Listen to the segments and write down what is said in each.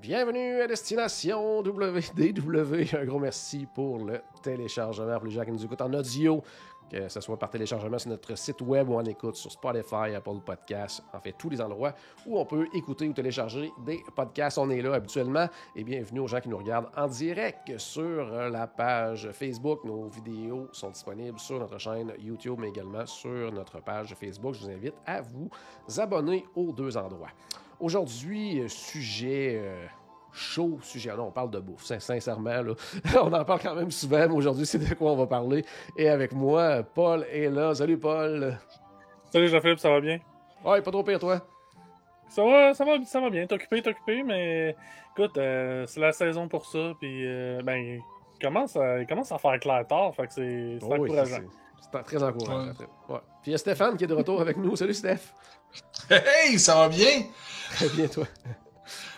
Bienvenue à Destination WDW. Un gros merci pour le téléchargement pour les gens qui nous écoutent en audio, que ce soit par téléchargement sur notre site web ou en écoute sur Spotify, Apple Podcasts, en fait tous les endroits où on peut écouter ou télécharger des podcasts. On est là habituellement. Et bienvenue aux gens qui nous regardent en direct sur la page Facebook. Nos vidéos sont disponibles sur notre chaîne YouTube, mais également sur notre page Facebook. Je vous invite à vous abonner aux deux endroits. Aujourd'hui, euh, sujet euh, chaud, sujet. Non, on parle de bouffe, sin- sincèrement. Là. on en parle quand même souvent, mais aujourd'hui, c'est de quoi on va parler. Et avec moi, Paul est là. Salut, Paul. Salut Jean-Philippe, ça va bien? Ouais, pas trop pire, toi. Ça va, ça va, ça va bien. T'es occupé, t'es occupé, mais écoute, euh, c'est la saison pour ça, puis euh, ben, il commence, à, il commence à faire clair tard, fait que c'est Oh encourageant. c'est- C'est très encourageant. Ouais. très- ouais. Puis il y a Stéphane qui est de retour avec nous. Salut, Steph. Hey, ça va bien? Très bien, toi.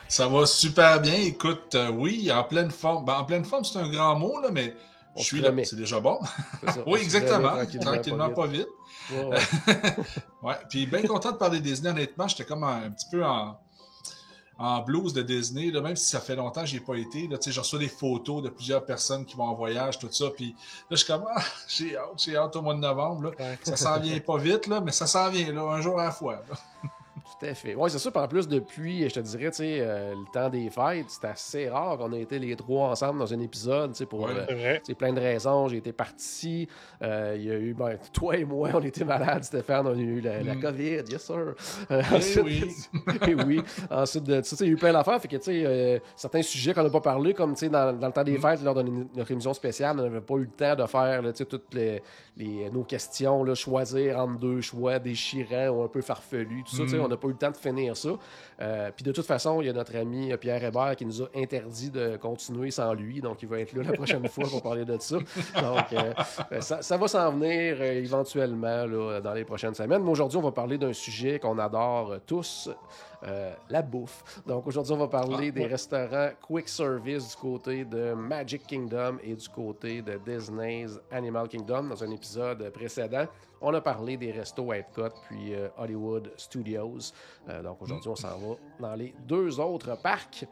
Ça va super bien. Écoute, euh, oui, en pleine forme. Ben, en pleine forme, c'est un grand mot, là, mais On je suis là. C'est déjà bon. Ça. Oui, exactement. Tranquillement, pas vite. Ouais, ouais. Ouais, puis bien content de parler Disney, honnêtement. J'étais comme un, un petit peu en, en blues de Disney, là, même si ça fait longtemps que j'ai pas été. Là, tu sais, je reçois des photos de plusieurs personnes qui vont en voyage, tout ça. Puis là, je suis comme, ah, j'ai hâte, j'ai hâte au mois de novembre. Là. Ouais. Ça s'en vient pas vite, là, mais ça s'en vient, là, un jour à la fois. Tout à fait. Oui, c'est sûr. En plus, depuis, je te dirais, tu sais, euh, le temps des fêtes, c'est assez rare qu'on ait été les trois ensemble dans un épisode, tu sais, pour Ouais. euh, tu sais, plein de raisons. J'ai été parti. euh, il y a eu, ben, toi et moi, on était malades, Stéphane. On a eu la, la Mm. COVID, yes sir. Euh, Eh ensuite, oui. et oui. Ensuite de ça, tu sais, il y a eu plein d'affaires. Fait que, tu sais, certains sujets qu'on n'a pas parlé, comme, tu sais, dans, dans le temps des Mm. fêtes, lors de notre émission spéciale, on n'avait pas eu le temps de faire, tu sais, toutes les, les- nos questions, là, choisir entre deux choix déchirants ou un peu farfelus, tout ça, tu sais, Mm. on n'a eu le temps de finir ça. Euh, Puis de toute façon, il y a notre ami Pierre Hébert qui nous a interdit de continuer sans lui, donc il va être là la prochaine fois pour parler de ça. Donc, euh, euh, ça, va s'en venir euh, éventuellement dans les prochaines semaines. Mais aujourd'hui, on va parler d'un sujet qu'on adore tous, euh, la bouffe. Donc aujourd'hui, on va parler Ah, des ouais. restaurants quick service du côté de Magic Kingdom et du côté de Disney's Animal Kingdom. Dans un épisode précédent, on a parlé des restos Epcot puis euh, Hollywood Studios. Euh, donc aujourd'hui, on s'en va dans les deux autres parcs.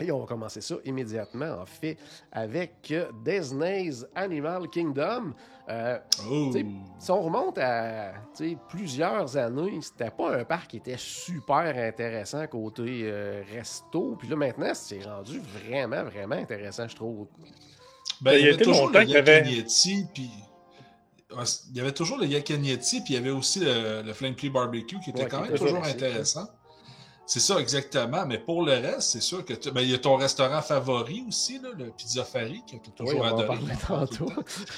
Et on va commencer ça immédiatement, en fait, avec euh, Disney's Animal Kingdom. Euh, Oh. si on remonte à plusieurs années, c'était pas un parc qui était super intéressant côté euh, resto. Puis là, maintenant, c'est rendu vraiment, vraiment intéressant, je trouve. Ben, Il y avait toujours longtemps le qu'il y avait- Yakinieti, puis il y avait toujours le Yakinieti, puis il y avait aussi le, le Flame Barbecue qui était Ouais, quand qui même était toujours toujours intéressant. C'est ça, exactement. Mais pour le reste, c'est sûr que tu- ben, il y a ton restaurant favori aussi, là, le Pizza Fari, que tu as Oui, toujours on va en adoré. tantôt.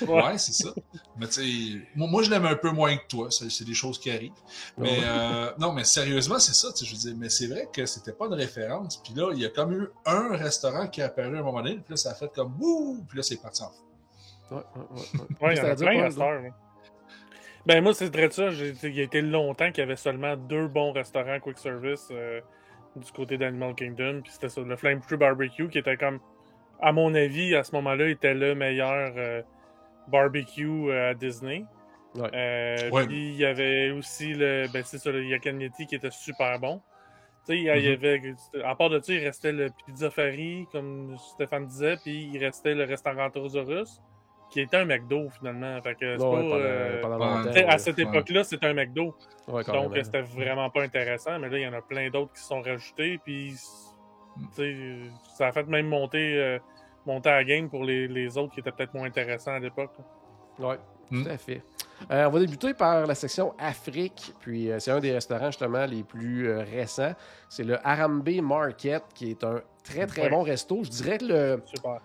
Ouais, c'est ça. Mais tu sais, moi, moi, je l'aime un peu moins que toi. C'est des choses qui arrivent. Mais euh, non, mais sérieusement, c'est ça. Je veux dire, mais c'est vrai que c'était pas une référence. Puis là, il y a comme eu un restaurant qui est apparu à un moment donné. Puis là, ça a fait comme wouh. Puis là, c'est parti en fou. Ouais, ouais, ouais, ouais. Il y en a plein à. Ben, moi, c'est très ça. Il y a été longtemps qu'il y avait seulement deux bons restaurants quick service euh, du côté d'Animal Kingdom. Puis c'était ça, le Flame Tree Barbecue, qui était comme, à mon avis, à ce moment-là, était le meilleur euh, barbecue euh, à Disney. Ouais. Euh, Ouais. Puis il y avait aussi le, ben, c'est ça, le Yakinieti qui était super bon. Tu sais, il y Mhm. avait, à part de ça, il restait le Pizza Fari, comme Stéphane disait, puis il restait le restaurant Tosaurus, qui était un McDo finalement. Fait que c'est Ouais, pas, pendant, euh, pendant longtemps. à cette ouais. époque-là, c'était un McDo. Ouais, Donc, euh, c'était vraiment pas intéressant. Mais là, il y en a plein d'autres qui se sont rajoutés. Puis, Mm. tu sais, ça a fait même monter, euh, monter à la game pour les, les autres qui étaient peut-être moins intéressants à l'époque. Oui, Hmm. tout à fait. Euh, on va débuter par la section Afrique, puis euh, c'est un des restaurants justement les plus euh, récents. C'est le Harambe Market, qui est un très très Ouais. bon resto. Je dirais que le, Super.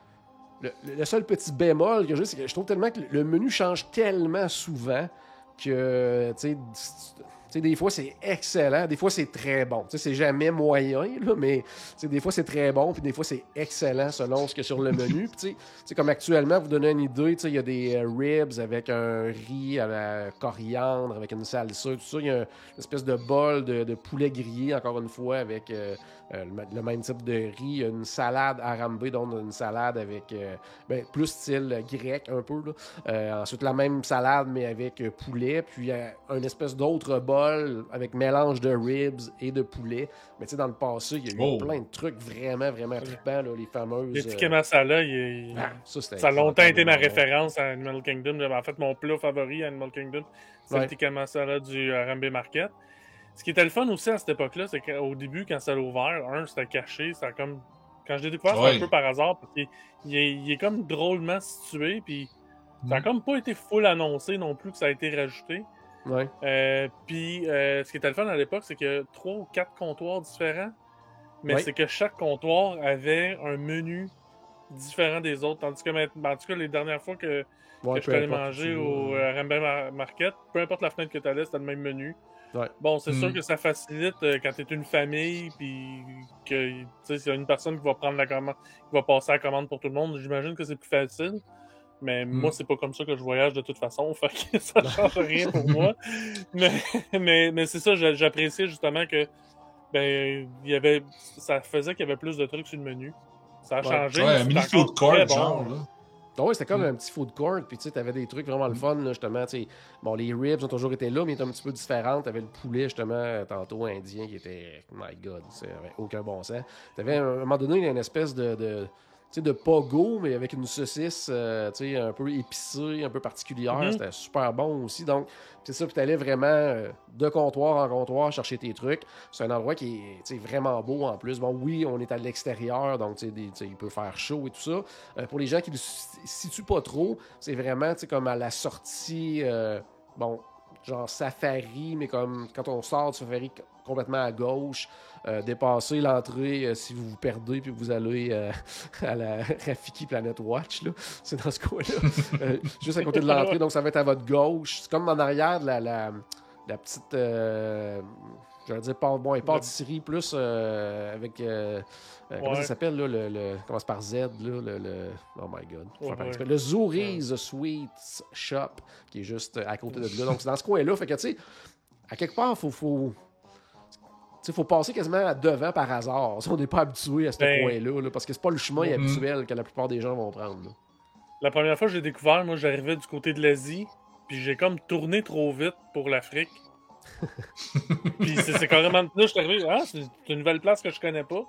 Le, seul petit bémol que j'ai, c'est que je trouve tellement que le menu change tellement souvent que, tu sais, sais, des fois, c'est excellent, des fois, c'est très bon. C'est jamais moyen, là, mais des fois, c'est très bon, puis des fois, c'est excellent selon ce qu'il y a sur le menu. Puis, comme actuellement, vous donnez une idée, il y a des euh, ribs avec un riz à la coriandre, avec une salsa, tout ça. Il y a une espèce de bol de, poulet grillé, encore une fois, avec euh, euh, le, même type de riz. Y a une salade arambée, donc une salade avec ben, plus style grec un peu. Là. Ensuite, la même salade, mais avec poulet. Puis une espèce d'autre bol avec mélange de ribs et de poulet. Mais tu sais, dans le passé, il y a eu Oh. plein de trucs vraiment, vraiment trippants, là, les fameuses. Les euh, il est- ah, ça, a longtemps été ma référence à Animal Kingdom. En fait, mon plat favori à Animal Kingdom, c'est Ouais. le tikka masala du Harambe Market. Ce qui était le fun aussi à cette époque-là, c'est qu'au début, quand ça l'a ouvert, un, c'était caché, ça a comme... Quand je l'ai découvert, c'était Ouais. un peu par hasard, parce qu'il il est, il est comme drôlement situé, puis ça a Mm. comme pas été full annoncé non plus que ça a été rajouté. Ouais. Euh, puis euh, ce qui était le fun à l'époque, c'est que trois ou quatre comptoirs différents, mais Ouais. c'est que chaque comptoir avait un menu différent des autres. Tandis que maintenant, en tout cas, les dernières fois que, Ouais, que je suis allé manger au euh, Rambert Mar- Market, peu importe la fenêtre que tu allais, c'était le même menu. Ouais. Bon, c'est Mm. sûr que ça facilite euh, quand tu es une famille, puis que tu sais, s'il y a une personne qui va prendre la commande, qui va passer la commande pour tout le monde, j'imagine que c'est plus facile. Mais Mm. moi, c'est pas comme ça que je voyage de toute façon, fait que ça change rien pour moi. Mais, mais, mais c'est ça, j'a- j'appréciais justement que ben il y avait ça faisait qu'il y avait plus de trucs sur le menu. Ça a Ouais. changé. Ouais, un mini food court, bon. genre, là. Ah ouais, c'était comme Mm. un petit food court, puis tu sais, t'avais des trucs vraiment le fun, là, justement. Bon, les ribs ont toujours été là, mais ils étaient un petit peu différents. T'avais le poulet, justement, euh, tantôt indien, qui était, my god, ça avait aucun bon sens. T'avais, à un moment donné, une espèce de, sais, de pogo, mais avec une saucisse, euh, tu sais, un peu épicée, un peu particulière. Mhm. C'était super bon aussi. Donc, c'est ça, puis t'allais vraiment euh, de comptoir en comptoir chercher tes trucs. C'est un endroit qui est, tu sais, vraiment beau en plus. Bon, oui, on est à l'extérieur, donc, tu sais, des- tu sais, il peut faire chaud et tout ça. Euh, pour les gens qui ne le si- situent pas trop, c'est vraiment tu sais, comme à la sortie, euh, bon, genre safari, mais comme quand on sort du safari complètement à gauche, euh, dépasser l'entrée euh, si vous vous perdez puis vous allez euh, à la Rafiki Planet Watch, c'est dans ce coin-là, juste à côté de l'entrée, donc ça va être à votre gauche. C'est comme en arrière de la, la, la petite. J'allais dire, pas, bon, pâtisserie plus avec. Comment ça s'appelle, là, le, le- Commence par Z, là, le. le- Oh my god. Ouais, ouais. Le Zuri's Sweets Shop, qui est juste à côté de là. Donc, c'est dans ce coin-là. Fait que, tu sais, à quelque part, faut. faut tu sais, faut passer quasiment à devant par hasard. On n'est pas habitué à ce Ben- coin-là, là, parce que c'est pas le chemin Mhm. habituel que la plupart des gens vont prendre. là. La première fois que j'ai découvert, moi j'arrivais du côté de l'Asie, puis j'ai comme tourné trop vite pour l'Afrique. puis c'est carrément. Là, je suis arrivé, ah, c'est une nouvelle place que je connais pas.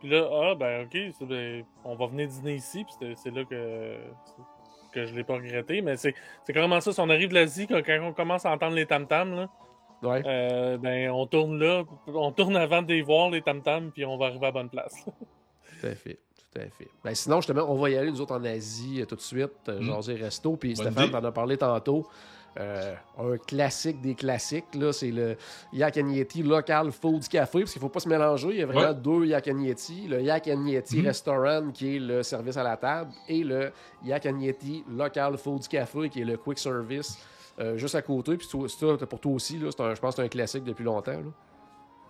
Puis là, ah, ben ok, ben, on va venir dîner ici, puis c'est- là que, que je l'ai pas regretté. Mais c'est c'est carrément ça, si on arrive de l'Asie, quand, quand on commence à entendre les tam-tams, là, Ouais. euh, ben on tourne là, on tourne avant de les voir, les tam-tams, puis on va arriver à la bonne place. Tout à fait. Tout à fait. Ben, sinon, justement, on va y aller, nous autres, en Asie, euh, tout de suite, euh, Mm. jaser resto. Puis Stéphane, t'en as parlé tantôt. Euh, un classique des classiques, là, c'est le Yak and Yeti Local Food Café, parce qu'il ne faut pas se mélanger. Il y a vraiment Ouais. deux Yak and Yeti. Le Yak and Yeti Mhm. Restaurant, qui est le service à la table, et le Yak and Yeti Local Food Café, qui est le quick service, euh, juste à côté. Puis ça, pour toi aussi, là, c'est un- je pense que c'est un classique depuis longtemps. là.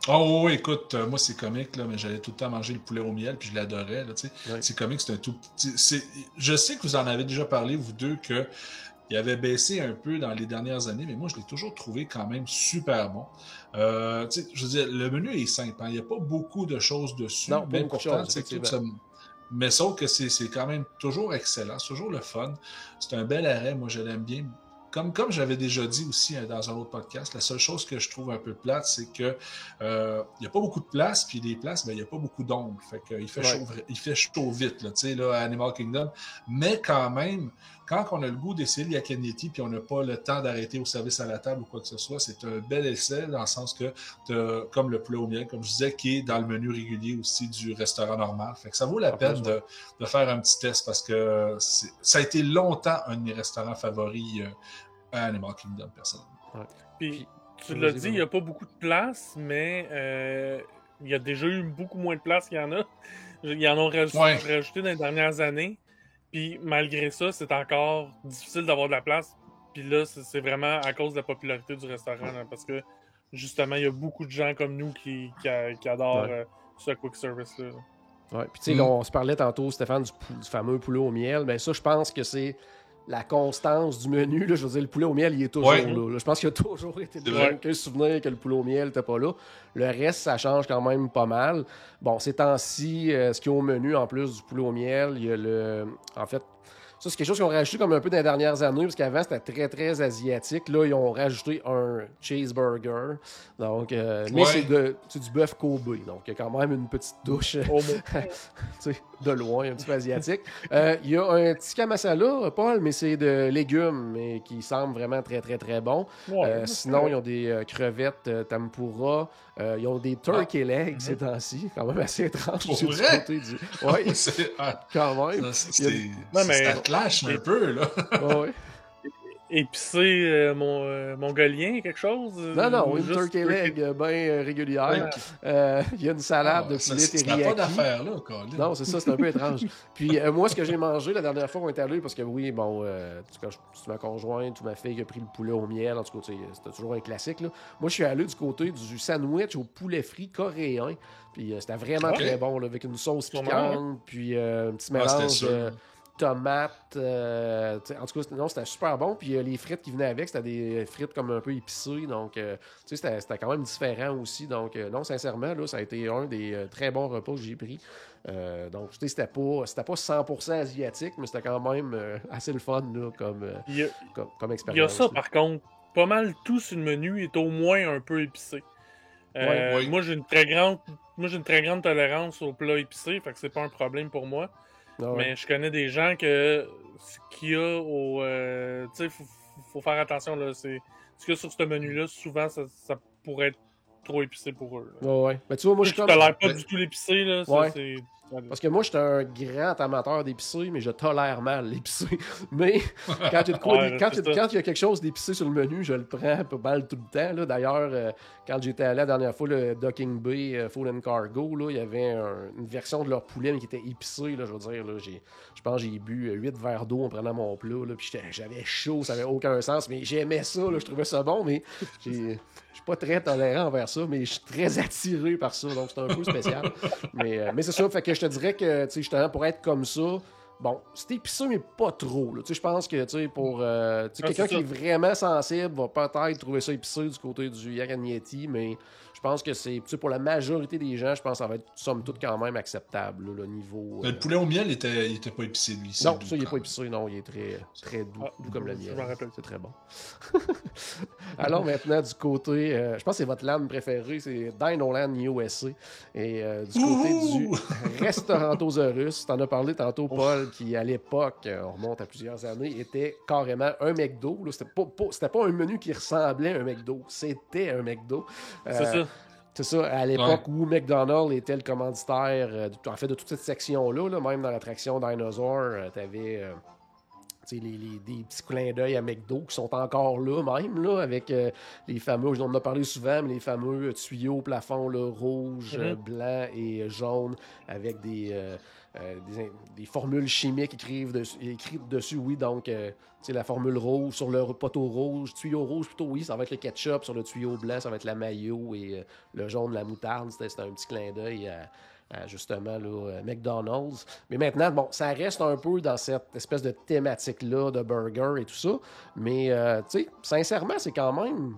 Oh oui, écoute, euh, moi c'est comique, là, mais j'allais tout le temps manger le poulet au miel, puis je l'adorais. C'est comique, c'est un tout petit. c'est- Je sais que vous en avez déjà parlé, vous deux, que il avait baissé un peu dans les dernières années, mais moi je l'ai toujours trouvé quand même super bon. Euh, je veux dire, le menu est simple, hein, il n'y a pas beaucoup de choses dessus, Non, mais pourtant, tout ça- Mais sauf que c'est c'est quand même toujours excellent, c'est toujours le fun. C'est un bel arrêt, moi je l'aime bien. Comme, comme j'avais déjà dit aussi euh, dans un autre podcast, la seule chose que je trouve un peu plate, c'est que euh, il n'y a pas beaucoup de place, puis des places, ben, il n'y a pas beaucoup d'ombre. Fait que, il, fait Ouais. chaud, il fait chaud vite, là, tu sais, là, à Animal Kingdom. Mais quand même, quand on a le goût d'essayer le Yakaneti, puis on n'a pas le temps d'arrêter au service à la table ou quoi que ce soit, c'est un bel essai, dans le sens que, t'as- comme le poulet au miel, comme je disais, qui est dans le menu régulier aussi du restaurant normal. Fait que ça vaut la peine de, de faire un petit test, parce que ça a été longtemps un de mes restaurants favoris euh, à Animal Kingdom, personnellement. Puis, Puis- tu l'as dit, il n'y a pas beaucoup de place, mais euh, il y a déjà eu beaucoup moins de place qu'il y en a. Ils en ont rajouté, Ouais. rajouté dans les dernières années. Puis malgré ça, c'est encore difficile d'avoir de la place. Puis là, c'est vraiment à cause de la popularité du restaurant. là, parce que justement, il y a beaucoup de gens comme nous qui, qui, adorent euh, ce quick service-là. Ouais, puis tu sais, mm. on se parlait tantôt, Stéphane, du, fameux poulet au miel. Ben ça, je pense que c'est la constance du menu. Là, je veux dire, le poulet au miel, il est toujours là, Je pense qu'il a toujours été là. Aucun souvenir que le poulet au miel n'était pas là. Le reste, ça change quand même pas mal. Bon, ces temps-ci, euh, ce qu'il y a au menu, en plus du poulet au miel, il y a le. En fait, ça, c'est quelque chose qu'ils ont rajouté comme un peu dans les dernières années, parce qu'avant, c'était très, très asiatique. Là, ils ont rajouté un cheeseburger. Donc, euh, mais c'est, du bœuf Kobe. Donc, il y a quand même une petite touche de loin, un petit peu asiatique. Euh, il y a un tikka masala, Paul, mais c'est de légumes, mais qui semble vraiment très, très, très bon. Euh, sinon, ils ont des crevettes tempura. ils ont des turkey ah. legs ces mhm. temps-ci. Quand même assez étrange. Pour vrai? Du... Oui, quand même. C'est clash un peu, là. ouais épicé euh, mon, euh, mongolien, quelque chose? Non, non, une turkey leg euh, bien régulière. Il y a une salade de poulet teriyaki. pas d'affaire, là, Non, c'est ça, c'est un peu étrange. Puis moi, ce que j'ai mangé la dernière fois, on est allé, parce que oui, bon, quand tu ma conjointe ou ma fille qui a pris le poulet au miel, en tout cas, c'était toujours un classique. Là. Moi, je suis allé du côté du sandwich au poulet frit coréen. Puis c'était vraiment très bon, là, avec une sauce piquante, puis un petit ah, mélange tomates. Euh, en tout cas, non, c'était super bon. Puis euh, les frites qui venaient avec, c'était des frites comme un peu épicées. Donc, euh, tu sais, c'était quand même différent aussi. Donc, non, sincèrement, là, ça a été un des très bons repas que j'ai pris. donc, tu sais, c'était pas, pas 100% asiatique, mais c'était quand même assez le fun là, comme, comme, expérience. Il y a ça, par contre. Pas mal tout sur le menu est au moins un peu épicé. Moi, j'ai une très grande moi j'ai une très grande tolérance au plat épicé, fait que c'est pas un problème pour moi. Ah mais je connais des gens que ce qu'il y a au. Euh, tu sais, faut, faut, faire attention. là. C'est ce qu'il y a sur ce menu-là, souvent, ça, ça, pourrait être trop épicé pour eux. Ouais, ouais. Mais tu vois, moi, je comme. l'air pas du tout l'épicé, là. Ça, c'est parce que moi, je suis un grand amateur d'épicé, mais je tolère mal l'épicé. Mais quand il y, a quelque chose d'épicé sur le menu, je le prends pas mal tout le temps. D'ailleurs, euh, quand j'étais allé la dernière fois, le Docking Bay euh, Food and Cargo, là, il y avait une version de leur poulet qui était épicée. Là, je veux dire, là, je pense que j'ai bu 8 verres d'eau en prenant mon plat. Là, puis j'avais chaud, ça n'avait aucun sens. Mais j'aimais ça, là, je trouvais ça bon. Mais j'ai je suis pas très tolérant envers ça, mais je suis très attiré par ça, donc c'est un peu spécial. mais, euh, mais c'est ça, fait que je te dirais que, tu sais, justement, pour être comme ça, bon, c'est épicé, mais pas trop. Je pense que, tu sais, pour euh, ah, quelqu'un qui est vraiment sensible va peut-être trouver ça épicé du côté du Yeti, mais je pense que c'est, pour la majorité des gens, je pense que ça va être somme toute quand même acceptable, le niveau. Le poulet au miel, il était, il était pas épicé, lui. Non, ça, il n'est pas épicé, non, il est très, très doux, ah, doux comme le miel. C'est très bon. Alors maintenant, du côté, euh, je pense que c'est votre land préféré, c'est Dinoland USA. Et euh, du côté du Restaurantosaurus, tu en as parlé tantôt, Paul, qui à l'époque, euh, on remonte à plusieurs années, était carrément un McDo. C'était pas, pas, pas un menu qui ressemblait à un McDo, c'était un McDo. c'est ça. C'est ça, à l'époque où McDonald's était le commanditaire, euh, en fait, de toute cette section-là, même dans l'attraction Dinosaur, euh, tu avais euh, des petits clins d'œil à McDo qui sont encore là, même, là, avec les fameux, on en a parlé souvent, mais les fameux tuyaux au plafond là, rouge, mm-hmm. blanc et jaune, avec des euh, des, formules chimiques écrites dessus, écrites dessus oui. Donc, euh, sais la formule rouge sur le poteau rouge, tuyau rouge plutôt, oui, ça va être le ketchup. Sur le tuyau blanc, ça va être la mayo et euh, le jaune, la moutarde. C'était un petit clin d'œil à, justement là, McDonald's. Mais maintenant, bon, ça reste un peu dans cette espèce de thématique-là de burger et tout ça. Mais, tu sais, sincèrement, c'est quand même,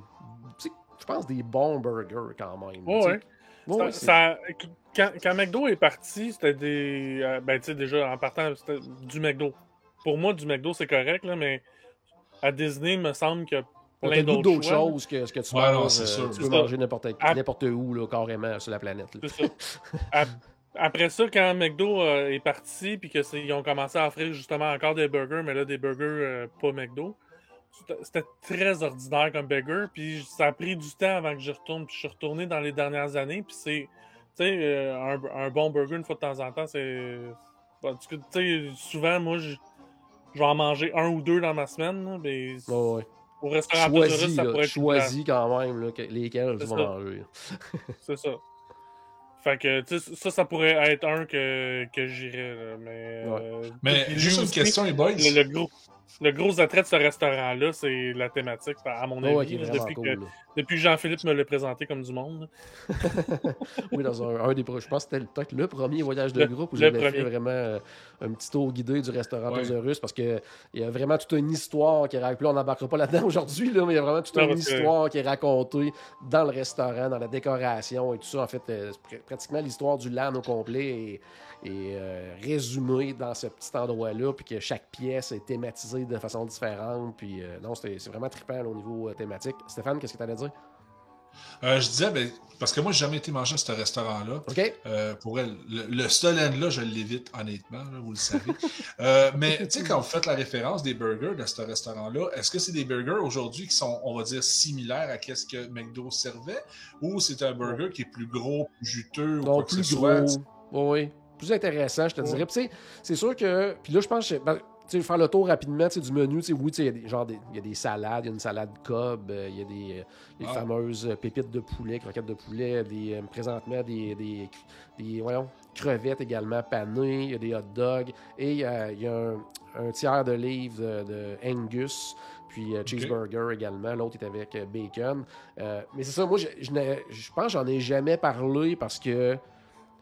je pense, des bons burgers quand même. ouais ça, quand, quand, McDo est parti, c'était des. Euh, ben, tu sais, déjà, en partant, c'était du McDo. Pour moi, du McDo, c'est correct, là, mais à Disney, il me semble qu'il y a plein d'autres choses que ce que tu manges. Euh, tu peux manger n'importe où, là, carrément, sur la planète. Après ça, quand McDo euh, est parti, puis qu'ils ont commencé à offrir justement encore des burgers, mais là, des burgers pas McDo, c'était très ordinaire comme burger. Puis ça a pris du temps avant que je retourne. Puis je suis retourné dans les dernières années. Puis c'est. Tu sais, euh, un, bon burger une fois de temps en temps, c'est. Tu sais, souvent, moi, je, vais en manger un ou deux dans ma semaine. mais Au restaurant Choisis, ça pourrait Choisis quand même là, lesquels tu vas manger. c'est ça. Fait que, ça, ça pourrait être un que, que j'irais. Mais, euh, mais juste une question, les boys. Le, gros. Le gros attrait de ce restaurant-là, c'est la thématique, à mon Oh, avis, depuis, cool, que, depuis que Jean-Philippe me l'a présenté comme du monde. oui, dans un, un des Je pense que c'était peut-être le premier voyage de Le- groupe où j'avais fait vraiment euh, un petit tour guidé du restaurant Ouais. Tosaurus parce qu'il y a vraiment toute une histoire qui est racontée. On n'embarquera pas là-dedans aujourd'hui, là, mais il y a vraiment toute Non, une que- histoire qui est racontée dans le restaurant, dans la décoration et tout ça. En fait, euh, c'est pr- pratiquement l'histoire du LAN au complet est, euh, résumée dans ce petit endroit-là, puis que chaque pièce est thématisée de façon différente. Puis euh, non, c'est vraiment trippant là, au niveau euh, thématique. Stéphane, qu'est-ce que tu allais dire? Euh, je disais, ben, parce que moi, j'ai jamais été manger à ce restaurant-là. OK? Euh, pour elle, le, le Stolen-là, je l'évite, honnêtement, là, vous le savez. Euh, mais tu sais, quand vous faites la référence des burgers de ce restaurant-là, est-ce que c'est des burgers aujourd'hui qui sont, on va dire, similaires à ce que McDo servait ou c'est un burger qui est plus gros, plus juteux ou Non, quoi que plus ce gros. soit? Oui. Plus intéressant, je te Ouais. dirais. Puis, c'est sûr que. Puis là, je pense que. ben, tu sais, faire le tour rapidement du menu, tu sais, oui, tu sais, il y a des, genre des, il y a des salades, il y a une salade Cobb, euh, il y a des, euh, les Ah. fameuses euh, pépites de poulet, croquettes de poulet, des, euh, présentement des, des, des, voyons, crevettes également panées, il y a des hot dogs, et il y a, un, un tiers de livre de, de Angus, puis cheeseburger également, l'autre est avec bacon. Mais c'est ça, moi, je, je pense que j'en ai jamais parlé parce que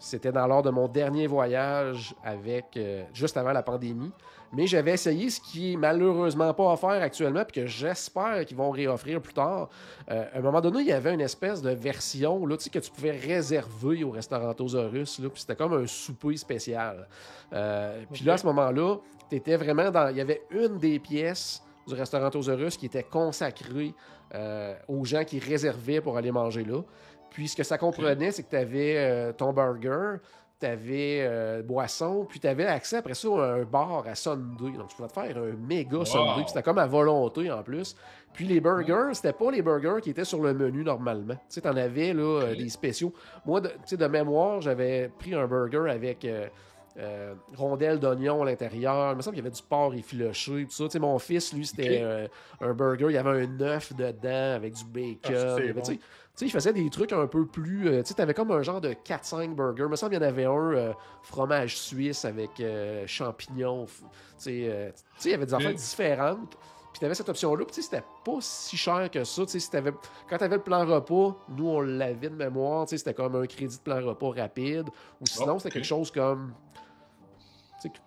c'était dans l'ordre de mon dernier voyage avec euh, juste avant la pandémie. Mais j'avais essayé ce qui est malheureusement pas offert actuellement, puis que j'espère qu'ils vont réoffrir plus tard. Euh, à un moment donné, il y avait une espèce de version là, que tu pouvais réserver au restaurant Tosaurus, puis c'était comme un souper spécial. Euh, Puis là, à ce moment-là, étais vraiment dans. Il y avait une des pièces du restaurant Tosaurus qui était consacrée aux gens qui réservaient pour aller manger là. Puis ce que ça comprenait, c'est que tu avais ton burger, tu avais boisson, puis tu avais accès après ça à un bar à Sunday. Donc tu pouvais te faire un méga Wow. Sunday, c'était comme à volonté en plus. Puis les burgers, c'était pas les burgers qui étaient sur le menu normalement. Tu sais, t'en avais là, euh, des spéciaux. Moi, de, tu sais, de mémoire, j'avais pris un burger avec euh, euh, rondelles d'oignon à l'intérieur. Il me semble qu'il y avait du porc effiloché, tout ça. Tu sais, mon fils, lui, c'était euh, un burger. Il y avait un œuf dedans avec du bacon. Ah, Il y avait, bon. tu sais, tu sais, il faisait des trucs un peu plus. euh, tu sais, t'avais comme un genre de 4-5 burgers. Il me semble qu'il y en avait un euh, fromage suisse avec champignons. Tu sais, tu sais, il y avait des affaires différentes. Puis t'avais cette option-là. Puis tu sais, c'était pas si cher que ça. Tu sais, si t'avais- quand t'avais le plan repas, nous, on l'avait de mémoire. Tu sais, c'était comme un crédit de plan repas rapide. Ou sinon, Oh, c'était quelque chose comme.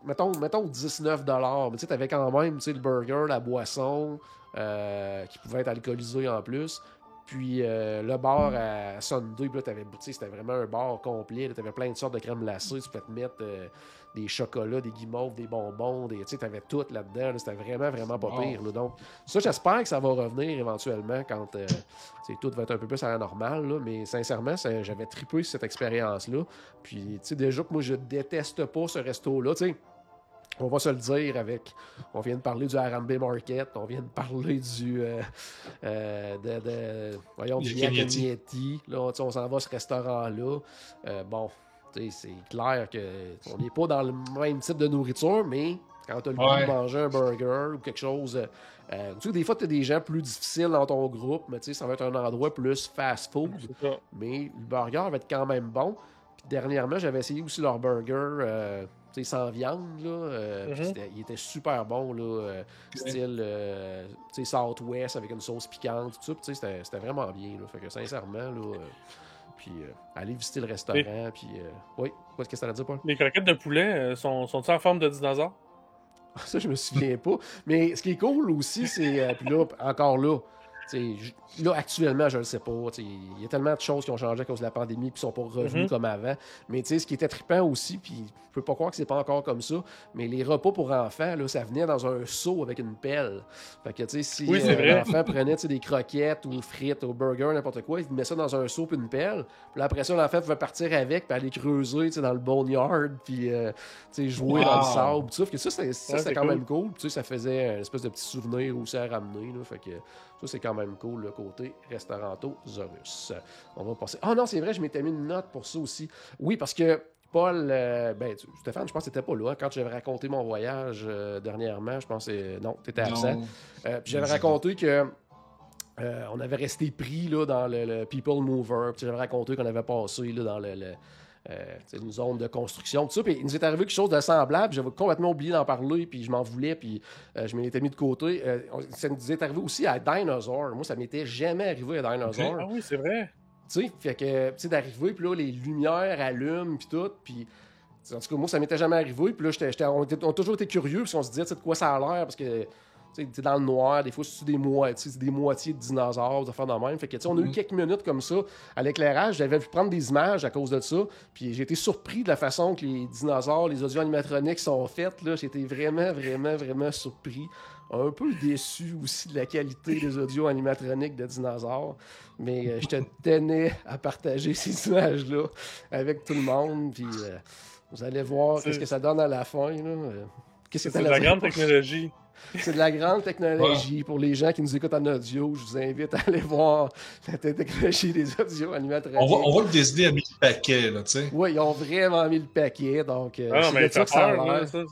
Mettons, mettons 19 Mais tu sais, t'avais quand même le burger, la boisson, euh, qui pouvait être alcoolisé en plus. Puis euh, le bar à Sunday, puis là, t'avais, c'était vraiment un bar complet. Tu avais plein de sortes de crème glacée. Tu pouvais te mettre euh, des chocolats, des guimauves, des bonbons. Des, t'avais tout là-dedans. là. C'était vraiment, vraiment pas pire. là. Donc, ça, j'espère que ça va revenir éventuellement quand euh, tout va être un peu plus à la normale. là. Mais sincèrement, ça- j'avais trippé sur cette expérience-là. Puis, tu sais, déjà que moi, je déteste pas ce resto-là. Tu sais, on va se le dire avec. On vient de parler du R&B Market, on vient de parler du. euh, euh, de, de- voyons, du. Là, sais, on s'en va à ce restaurant-là. Euh, bon, c'est clair qu'on n'est pas dans le même type de nourriture, mais quand tu as le goût Ouais. de manger un burger ou quelque chose. euh, tu sais, des fois, tu as des gens plus difficiles dans ton groupe, mais tu sais, ça va être un endroit plus fast-food. Mais le burger va être quand même bon. Puis dernièrement, j'avais essayé aussi leur burger euh, sans viande. Là, euh, Mhm. c'était- il était super bon. Là, euh, Style euh, tu sais, Southwest avec une sauce piquante. Tout ça. Puis, tu sais, c'était c'était vraiment bien. Là, fait que sincèrement, là, euh, puis euh, aller visiter le restaurant. Puis, euh, oui, qu'est-ce que ça veut dire, Paul? Les croquettes de poulet euh, sont, sont en forme de dinosaure? Ça, je me souviens pas. Mais ce qui est cool aussi, c'est. euh, puis là, encore là, là, actuellement, je le sais pas. Il y a tellement de choses qui ont changé à cause de la pandémie puis qui sont pas revenus Mhm. comme avant. Mais ce qui était trippant aussi, puis je peux pas croire que c'est pas encore comme ça, mais les repas pour enfants, là, ça venait dans un seau avec une pelle. Fait que, tu sais, si Oui, euh, l'enfant prenait des croquettes ou frites ou burger, n'importe quoi, il met ça dans un seau puis une pelle. Puis après ça, l'enfant pouvait partir avec puis aller creuser dans le boneyard puis euh, jouer dans le sable. que ça, Ouais, c'était c'est quand cool. même cool. Ça faisait une espèce de petit souvenir aussi à ramener. Là, fait que ça, c'est quand même cool, le côté restauranto Zorus. On va passer. Ah non, c'est vrai, je m'étais mis une note pour ça aussi. Oui, parce que Paul, euh, ben, Stéphane, je pense que t'étais pas là hein, quand j'avais raconté mon voyage euh, dernièrement. Je pense que c'est- non, t'étais absent. Euh, puis j'avais raconté que euh, on avait resté pris là, dans le, le People Mover. Puis j'avais raconté qu'on avait passé là, dans le, le, une zone de construction. Tout ça. Puis il nous est arrivé quelque chose de semblable. J'avais complètement oublié d'en parler, puis je m'en voulais, puis je m'étais mis de côté. ça nous est arrivé aussi à Dinosaur. Moi, ça m'était jamais arrivé à Dinosaur. Ah oui, c'est vrai. Tu sais, fait que, tu sais, d'arriver, puis là, les lumières allument, puis tout, puis... En tout cas, moi, ça m'était jamais arrivé. Puis là, j'étais, on, a toujours été curieux, puis on se disait, de quoi ça a l'air, parce que tu dans le noir, des fois, c'est des moitiés, des moitiés de dinosaures, de faire de même. Fait que, on a eu mm-hmm. quelques minutes comme ça à l'éclairage. J'avais pu prendre des images à cause de ça. Puis j'ai été surpris de la façon que les dinosaures, les audio animatroniques sont faites. J'étais vraiment, vraiment, vraiment surpris un peu déçu aussi de la qualité des audios animatroniques de dinosaures. Mais euh, je te tenais à partager ces images-là avec tout le monde. Puis euh, vous allez voir ce que ça donne à la fin. Euh, c'est de la grande technologie. C'est de la grande technologie. Pour les gens qui nous écoutent en audio, je vous invite à aller voir la technologie des audios animatroniques. On, voit que Disney a mis le paquet, là, tu sais. Oui, ils ont vraiment mis le paquet. Donc, ah, mais ça que ça ça.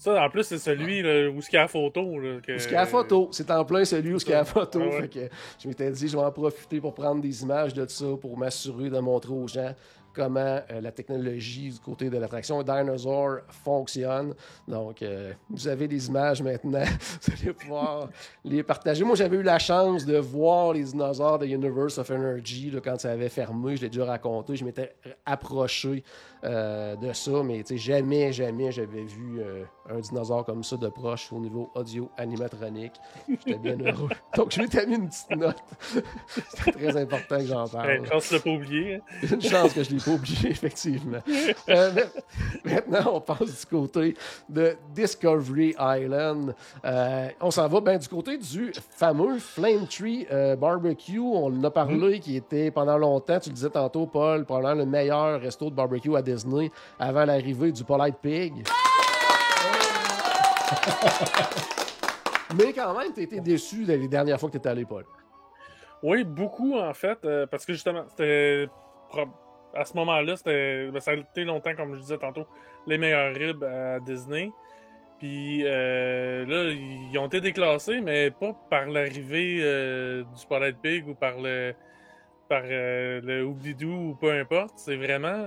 Ça, en plus, c'est celui où il y a la photo. Là, que... Où il y a la photo. C'est en plein celui où il y a la photo. Ah que je m'étais dit, je vais en profiter pour prendre des images de ça, pour m'assurer de montrer aux gens comment euh, la technologie du côté de l'attraction Dinosaur fonctionne. Donc, euh, vous avez des images maintenant. vous allez pouvoir les partager. Moi, j'avais eu la chance de voir les dinosaures de Universe of Energy quand ça avait fermé. Je l'ai déjà raconté. Je m'étais approché euh, de ça, mais jamais, jamais j'avais vu un dinosaure comme ça de proche au niveau audio animatronique. J'étais bien heureux. Donc, je m'étais mis une petite note. C'est très important que j'en parle. Une chance de ne pas oublier. Hein. Une chance que je l'ai pas oublié, effectivement. Euh, maintenant, on passe du côté de Discovery Island. Euh, on s'en va ben, du côté du fameux Flame Tree euh, Barbecue. On en a parlé, mm. qui était pendant longtemps, tu le disais tantôt, Paul, probablement le meilleur resto de barbecue à Disney avant l'arrivée du Polite Pig. Mais quand même, tu été déçu les dernières fois que tu étais allé, Paul. Oui, beaucoup en fait, euh, parce que justement, c'était. À ce moment-là, c'était. Ben, ça a été longtemps, comme je disais tantôt, les meilleurs ribs à Disney. Puis euh, là, ils ont été déclassés, mais pas par l'arrivée euh, du Spotlight Pig ou par le par le Oubidou ou peu importe. C'est vraiment.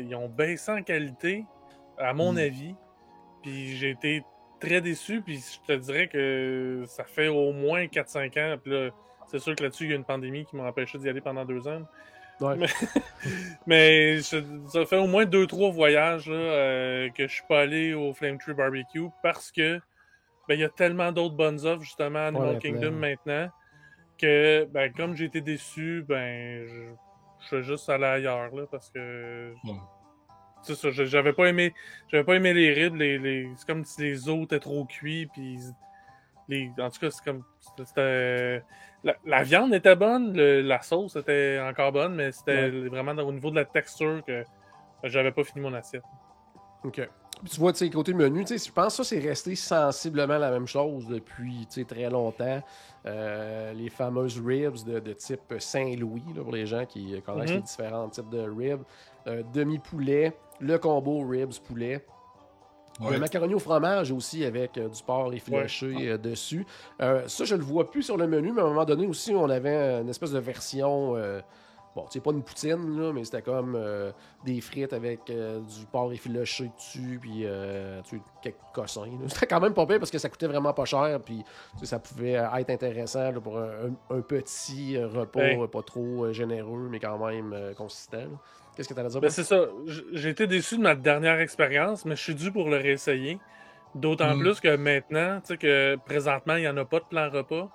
ils ont baissé en qualité, à mon hmm. avis. Puis j'ai été très déçu, puis je te dirais que ça fait au moins 4-5 ans. Puis là, c'est sûr que là-dessus, il y a une pandémie qui m'a empêché d'y aller pendant deux ans. Mais, ça fait au moins 2-3 voyages euh, que je suis pas allé au Flame Tree Barbecue parce que ben, il y a tellement d'autres bonnes offres justement à Animal Kingdom maintenant que ben, comme j'ai été déçu, ben je, je vais juste aller ailleurs là, parce que c'est ça, j'avais pas aimé. J'avais pas aimé les rides. Les, C'est comme si les os étaient trop cuits. Puis les... En tout cas, c'est comme. C'était. La, viande était bonne, la sauce était encore bonne, mais c'était vraiment au niveau de la texture que j'avais pas fini mon assiette. OK. tu vois, tu sais, côté menu, je pense que ça, c'est resté sensiblement la même chose depuis très longtemps. Euh, les fameuses ribs de, type Saint-Louis, pour les gens qui connaissent mm-hmm. les différents types de ribs. Euh, demi-poulet, le combo ribs Le macaroni au fromage aussi avec euh, du porc effiloché euh, dessus. Euh, ça, je le vois plus sur le menu, mais à un moment donné aussi, on avait une espèce de version. bon, c'est pas une poutine, là, mais c'était comme des frites avec du porc effiloché dessus, puis quelques cossins. C'était quand même pas pire parce que ça coûtait vraiment pas cher, puis ça pouvait être intéressant pour un, petit repas pas trop généreux, mais quand même consistant. Qu'est-ce que tu as à dire? Ben, c'est ça. J'ai été déçu de ma dernière expérience, mais je suis dû pour le réessayer. D'autant mm. plus que maintenant, tu sais, que présentement, il n'y en a pas de plan repas.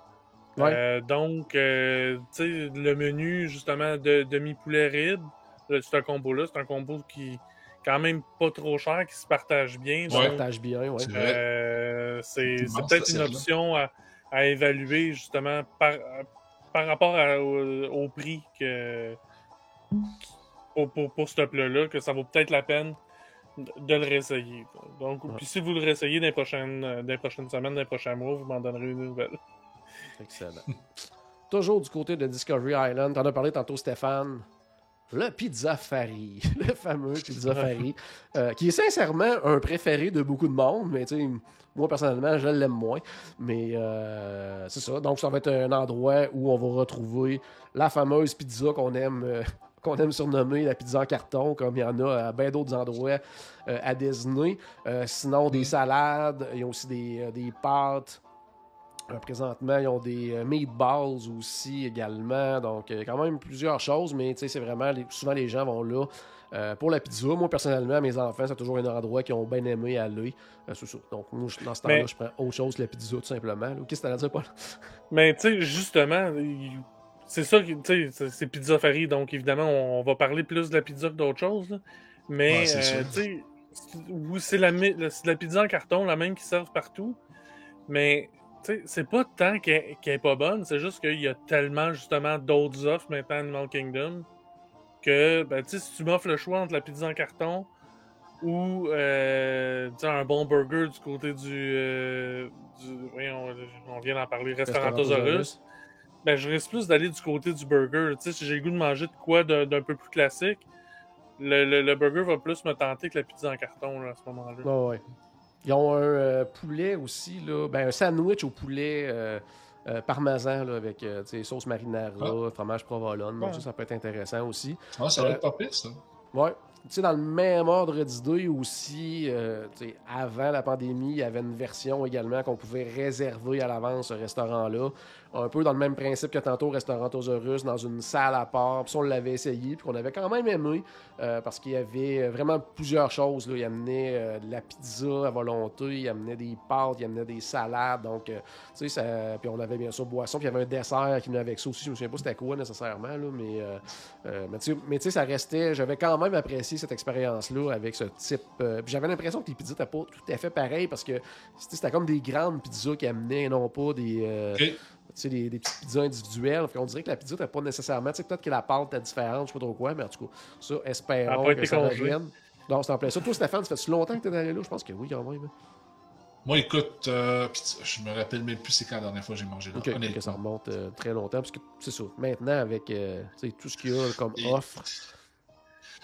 Euh, donc, euh, tu sais, le menu, justement, de demi-poulet ride, c'est un combo-là. C'est un combo qui quand même pas trop cher, qui se partage bien. se partage bien, oui. Euh, c'est peut-être une option à, évaluer, justement, par, par rapport au, prix que, pour, pour, ce plat-là, que ça vaut peut-être la peine de le réessayer. Donc, puis si vous le réessayez dans les prochaines, dans les prochaines semaines, dans les prochains mois, vous m'en donnerez une nouvelle. Excellent. Toujours du côté de Discovery Island, t'en as parlé tantôt, Stéphane. Le Pizza Fari, le fameux Pizza Fari, euh, qui est sincèrement un préféré de beaucoup de monde, mais tu sais, moi personnellement, je l'aime moins. Mais euh, c'est ça. Donc, ça va être un endroit où on va retrouver la fameuse pizza qu'on aime euh, qu'on aime surnommer la pizza en carton, comme il y en a à bien d'autres endroits euh, à Disney. Euh, sinon, des salades, ils ont aussi des, euh, des pâtes. Présentement, ils ont des meatballs aussi également. Donc, quand même plusieurs choses, mais tu sais, c'est vraiment, les- souvent les gens vont là euh, pour la pizza. Moi, personnellement, mes enfants, c'est toujours un endroit qu'ils ont bien aimé aller. Euh, ça. Donc, moi, dans ce temps-là, Mais- je prends autre chose que la pizza, tout simplement. Qu'est-ce que t'allais dire, Paul? Mais tu sais, justement, c'est ça, tu sais, c'est- Pizza Ferry, donc évidemment, on va parler plus de la pizza que d'autres choses. là. Mais, Ouais, euh, tu sais, c'est- oui, c'est la, pizza en carton, la même qui servent partout. Mais, tu sais, c'est pas tant qu'elle qu'elle est pas bonne, c'est juste qu'il y a tellement, justement, d'autres offres maintenant à Animal Kingdom que, ben, tu sais, si tu m'offres le choix entre la pizza en carton ou euh, tu sais, un bon burger du côté du. euh, du voyons, on vient d'en parler, Restaurantosaurus. Ben, je risque plus d'aller du côté du burger. Tu sais, si j'ai le goût de manger de quoi d'un peu plus classique, le, le- le burger va plus me tenter que la pizza en carton là, à ce moment-là. Ouais, ouais. Ils ont un euh, poulet aussi, là, ben, un sandwich au poulet euh, euh, parmesan là, avec euh, tu sais, sauce marinara, fromage provolone. Donc, Ouais. ça, ça peut être intéressant aussi. Ah, ça va Euh, être pas pire, ça. Ouais. Tu sais, dans le même ordre d'idée aussi, euh, tu sais, avant la pandémie, il y avait une version également qu'on pouvait réserver à l'avance ce restaurant-là. Un peu dans le même principe que tantôt au restaurant Tosaurus, dans une salle à part. Puis on l'avait essayé, puis qu'on avait quand même aimé, euh, parce qu'il y avait vraiment plusieurs choses. Là. Il amenait euh, de la pizza à volonté, il amenait des pâtes, il amenait des salades. Donc, euh, tu sais, ça... puis on avait bien sûr boisson, puis il y avait un dessert qui venait avec ça aussi. Je me souviens pas c'était quoi nécessairement, là, mais, euh, mais tu sais- ça restait. J'avais quand même apprécié cette expérience-là avec ce type. puis j'avais l'impression que les pizzas n'étaient pas tout à fait pareilles parce que c'était comme des grandes pizzas qui amenaient, non pas des. Des, des petites pizzas individuelles. Fait on dirait que la pizza n'était pas nécessairement. Tu sais, peut-être que la pâte était différente, je sais pas trop quoi, mais en tout cas, ça, espérons que ça revienne. Non, c'est en plein ça. Toi, Stéphane, ça fait longtemps que tu es allé là? Je pense que oui, quand même. hein. Moi, écoute, euh, je me rappelle même plus c'est quand la dernière fois que j'ai mangé là. Ok, honnêtement. ok, ça remonte euh, très longtemps. Parce que c'est ça. Maintenant, avec euh, tout ce qu'il y a comme Et- offre.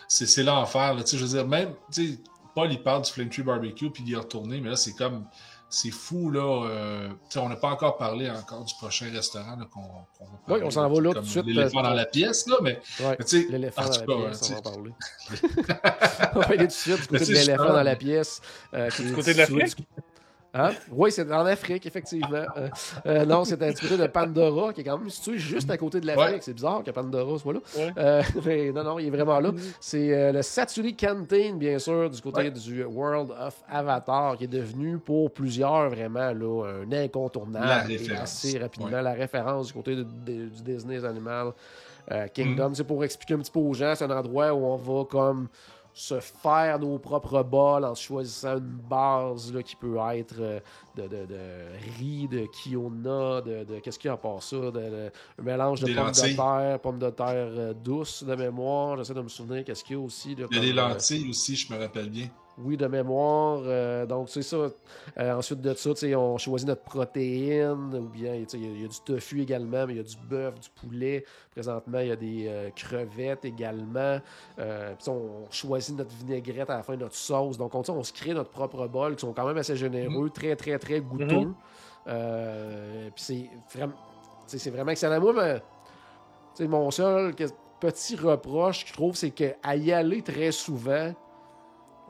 C'est l'enfer, là. Tu sais, je veux dire, même, tu sais, Paul, il parle du Flame Tree Barbecue, puis il est retourné, mais là, c'est comme, c'est fou, là. euh, on n'a pas encore parlé encore du prochain restaurant, qu'on qu'on va parler, Oui, on s'en va là tout de suite, L'éléphant euh, dans la pièce, là, mais, Ouais. mais tu sais, L'éléphant dans la cas, pièce, on va en parler. on va aller tout de suite du côté de l'éléphant dans la pièce. euh, est côté de situé l'Afrique? Hein? Oui, c'est en Afrique, effectivement. Euh, euh, non, c'est du côté de Pandora, qui est quand même situé juste à côté de l'Afrique. Ouais. C'est bizarre que Pandora soit là. Ouais. Euh, mais non, non, il est vraiment là. C'est euh, le Satsuri Canteen, bien sûr, du côté Ouais. du World of Avatar, qui est devenu pour plusieurs vraiment là, un La incontournable. et référence. assez rapidement, Ouais. la référence du côté de- de- du Disney Animal euh, Mm. Kingdom. C'est pour expliquer un petit peu aux gens, c'est un endroit où on va comme se faire nos propres bols en choisissant une base là, qui peut être euh, de, de, de riz, de kiona, de, de- qu'est-ce qu'il y a à part ça, de, un mélange de Des pommes lentilles. de terre, pommes de terre euh, douces de mémoire. J'essaie de me souvenir qu'est-ce qu'il y a aussi. là, il y a des euh, lentilles aussi, je me rappelle bien. Oui, de mémoire. euh, donc, c'est ça. Euh, ensuite de ça, tu sais, on choisit notre protéine, ou bien il y, a- il y a du tofu également, mais il y a du bœuf, du poulet. Présentement, il y a des euh, crevettes également. Euh, puis on choisit notre vinaigrette à la fin, notre sauce. Donc, on, se crée notre propre bol qui sont quand même assez généreux, très, très, très goûteux. Mhm. Euh, puis c'est vraiment, c'est excellent. Moi, mais, sais, mon seul petit reproche que je trouve, c'est qu'à y aller très souvent,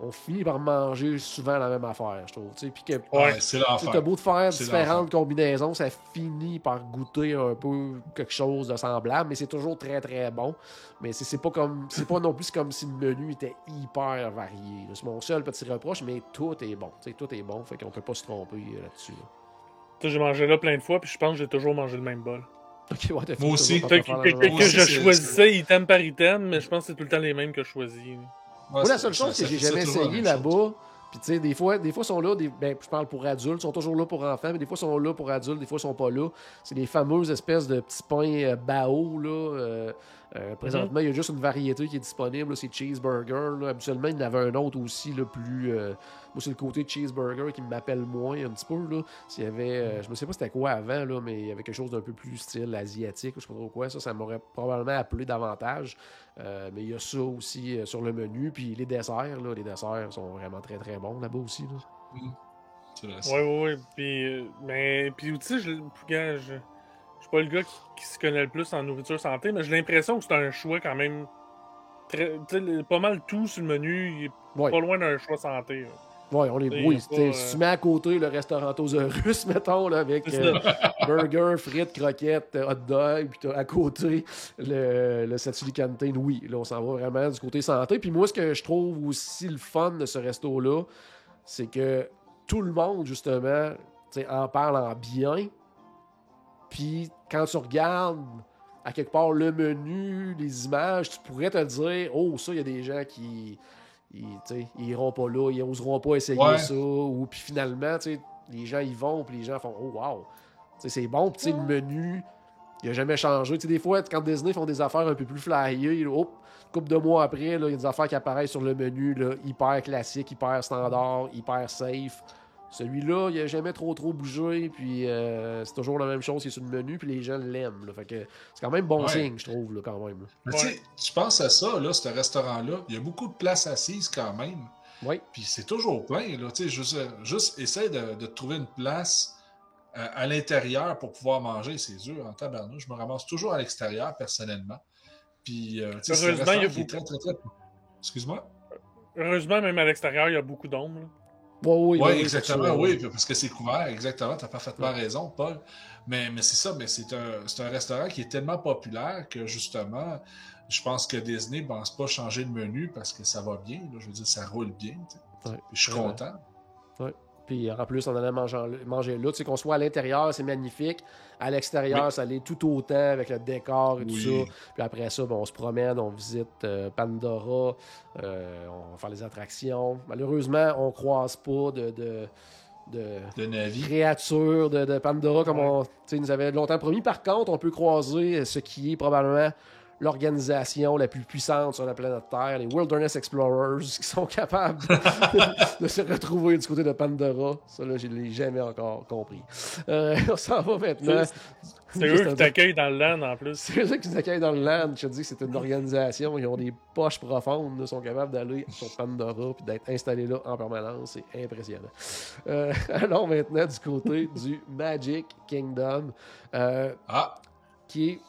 on finit par manger souvent la même affaire, je trouve. Puis que Ouais. C'est l'enfer. t'as beau de faire différentes combinaisons, ça finit par goûter un peu quelque chose de semblable, mais c'est toujours très très bon. Mais c'est c'est pas comme c'est pas non plus comme si le menu était hyper varié. C'est mon seul petit reproche, mais tout est bon. Tu sais, tout est bon, fait qu'on peut pas se tromper euh, là-dessus. là. J'ai mangé là plein de fois, puis je pense que j'ai toujours mangé le même bol. Ok, ouais, t'as Moi aussi. Que, je choisissais item par item, mais je pense que c'est tout le temps les mêmes que je choisis. Moi, la seule chose que j'ai jamais essayé là-bas, puis tu sais, des fois, des fois ils sont là, des, ben, je parle pour adultes, ils sont toujours là pour enfants, mais des fois ils sont là pour adultes, des fois ils sont pas là. C'est les fameuses espèces de petits pains euh, bao, là. euh, euh, présentement, il y a juste une variété qui est disponible, c'est cheeseburger. Là. Habituellement, il y en avait un autre aussi, le plus. euh, moi, c'est le côté cheeseburger qui m'appelle moins un petit peu. Là. S'il y avait, euh, je me sais pas c'était quoi avant, là, mais il y avait quelque chose d'un peu plus style asiatique, ou je sais pas trop quoi. Ça, ça m'aurait probablement appelé davantage. Euh, mais il y a ça aussi euh, sur le menu. Puis les desserts, là, les desserts sont vraiment très très bons là-bas aussi. là. Ouais, ouais, ouais. Puis, euh, mais, puis tu sais, je, je, suis pas le gars qui, qui se connaît le plus en nourriture santé, mais j'ai l'impression que c'est un choix quand même très- pas mal tout sur le menu. Il est Ouais. pas loin d'un choix santé. là. Ouais, on pas, t'sais, euh, si tu mets à côté le restaurant russe, mettons, là, avec euh, burger, frites, croquettes, hot dog, puis à côté le, le Canteen, oui, là, on s'en va vraiment du côté santé. Puis moi, ce que je trouve aussi le fun de ce resto-là, c'est que tout le monde, justement, en parle en bien. Puis quand tu regardes à quelque part le menu, les images, tu pourrais te dire, oh, ça, il y a des gens qui ils, ils iront pas là, ils oseront pas essayer Ouais. ça. Ou puis finalement, les gens y vont, puis les gens font Oh wow! C'est bon, puis le menu, il a jamais changé. T'sais, des fois, quand Disney font des affaires un peu plus flyées, hop, couple de mois après, il y a des affaires qui apparaissent sur le menu, là, hyper classique, hyper standard, hyper safe. Celui-là, il a jamais trop trop bougé, puis euh, c'est toujours la même chose qui est sur le menu, puis les gens l'aiment. Fait que c'est quand même bon Ouais. signe, je trouve, là, quand même. là. Mais tu sais, tu penses à ça, là, ce restaurant-là, il y a beaucoup de places assises quand même. Oui. Puis c'est toujours plein, là. Tu sais, juste, juste essaie de, de trouver une place euh, à l'intérieur pour pouvoir manger. C'est dur en tabarnouche. Je me ramasse toujours à l'extérieur, personnellement. Puis, euh, tu sais, c'est un Heureusement, il y a restaurant qui est très, très, très... Excuse-moi? Heureusement, même à l'extérieur, il y a beaucoup d'ombre. Oui, Oui, oui, c'est exactement, oui, parce que c'est couvert, exactement, tu as parfaitement raison, Paul. Mais, mais c'est ça, mais c'est un, restaurant qui est tellement populaire que justement, je pense que Disney ne pense pas changer le menu parce que ça va bien, là, je veux dire, ça roule bien. je suis content. Puis en plus, on allait manger, manger là. Tu sais, qu'on soit à l'intérieur, c'est magnifique. À l'extérieur, Oui. ça allait tout autant avec le décor et tout ça. Puis après ça, ben, on se promène, on visite euh, Pandora, euh, on va faire les attractions. Malheureusement, on croise pas de, de, de De Navi. créatures de, de Pandora comme Ouais. on nous avait longtemps promis. Par contre, on peut croiser ce qui est probablement l'organisation la plus puissante sur la planète Terre, les Wilderness Explorers, qui sont capables de se retrouver du côté de Pandora. Ça, là, je ne l'ai jamais encore compris. Euh, on s'en va maintenant. C'est eux qui t'accueillent dans le land en plus. C'est eux qui nous accueillent dans le land. Je te dis que c'est une organisation. Ils ont des poches profondes. Ils sont capables d'aller sur Pandora et d'être installés là en permanence. C'est impressionnant. Euh, allons maintenant du côté du Magic Kingdom, euh, Ah, qui est,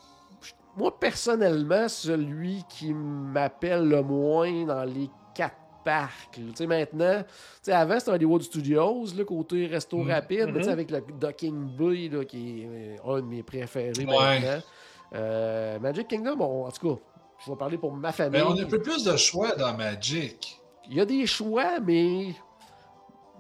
moi, personnellement, celui qui m'appelle le moins dans les quatre parcs. là. Tu sais, maintenant, tu sais, avant, c'était Hollywood Studios, le côté resto Mhm. rapide, mais tu sais, Mhm. avec le Docking Bay, là, qui est un de mes préférés Ouais. maintenant. Euh, Magic Kingdom, on- en tout cas, je vais parler pour ma famille. mais on a un peu plus de choix dans Magic. Il y a des choix, mais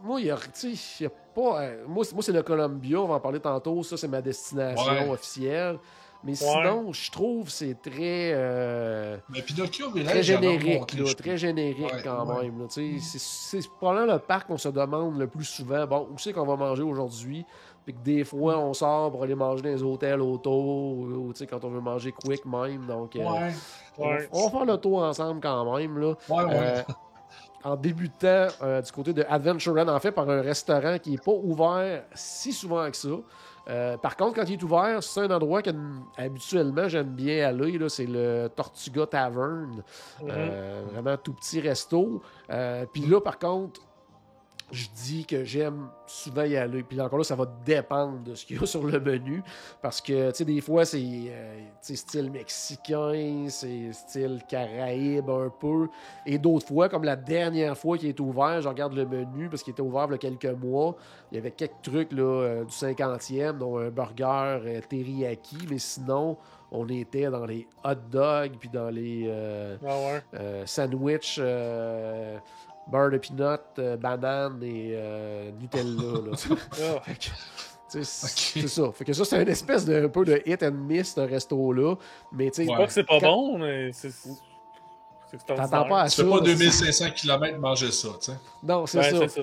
moi, il y a, y pas. euh, moi, c'est- moi, c'est le Columbia, on va en parler tantôt. Ça, c'est ma destination Ouais. officielle. Mais sinon, je trouve que c'est très, euh, Mais Pinocchio très générique, là, très générique Ouais, quand ouais. même. là, tu sais. c'est c'est probablement le parc qu'on se demande le plus souvent. Bon, où c'est qu'on va manger aujourd'hui? Puis que des fois, on sort pour aller manger dans les hôtels autour, ou tu sais, quand on veut manger quick même. Donc, euh, Ouais, on, Ouais. on va faire le tour ensemble quand même. Là. ouais, ouais. Euh, en débutant euh, du côté de Adventureland, en fait, par un restaurant qui n'est pas ouvert si souvent que ça. Euh, par contre, quand il est ouvert, c'est un endroit que mm, habituellement j'aime bien aller. C'est le Tortuga Tavern. Mhm. Euh, vraiment tout petit resto. Euh, Puis là, par contre, je dis que j'aime souvent y aller. Puis encore là, ça va dépendre de ce qu'il y a sur le menu. Parce que, tu sais, des fois, c'est euh, style mexicain, c'est style caraïbe un peu. Et d'autres fois, comme la dernière fois qu'il est ouvert, je regarde le menu parce qu'il était ouvert il y a quelques mois. Il y avait quelques trucs là, euh, du 50e, dont un burger euh, teriyaki. Mais sinon, on était dans les hot dogs, puis dans les. euh, Ah ouais. euh, sandwich, euh, beurre de peanut, euh, banane et euh, Nutella. là. Tu sais, c'est ça. Fait que ça, c'est une espèce de un peu de hit and miss, ce resto-là. Mais tu sais, Ouais. Pas que c'est pas Quand- bon, mais c'est. T'entends pas à Tu ça. fais pas là, 2500 km manger ça, tu sais. Non, c'est Ouais, ça.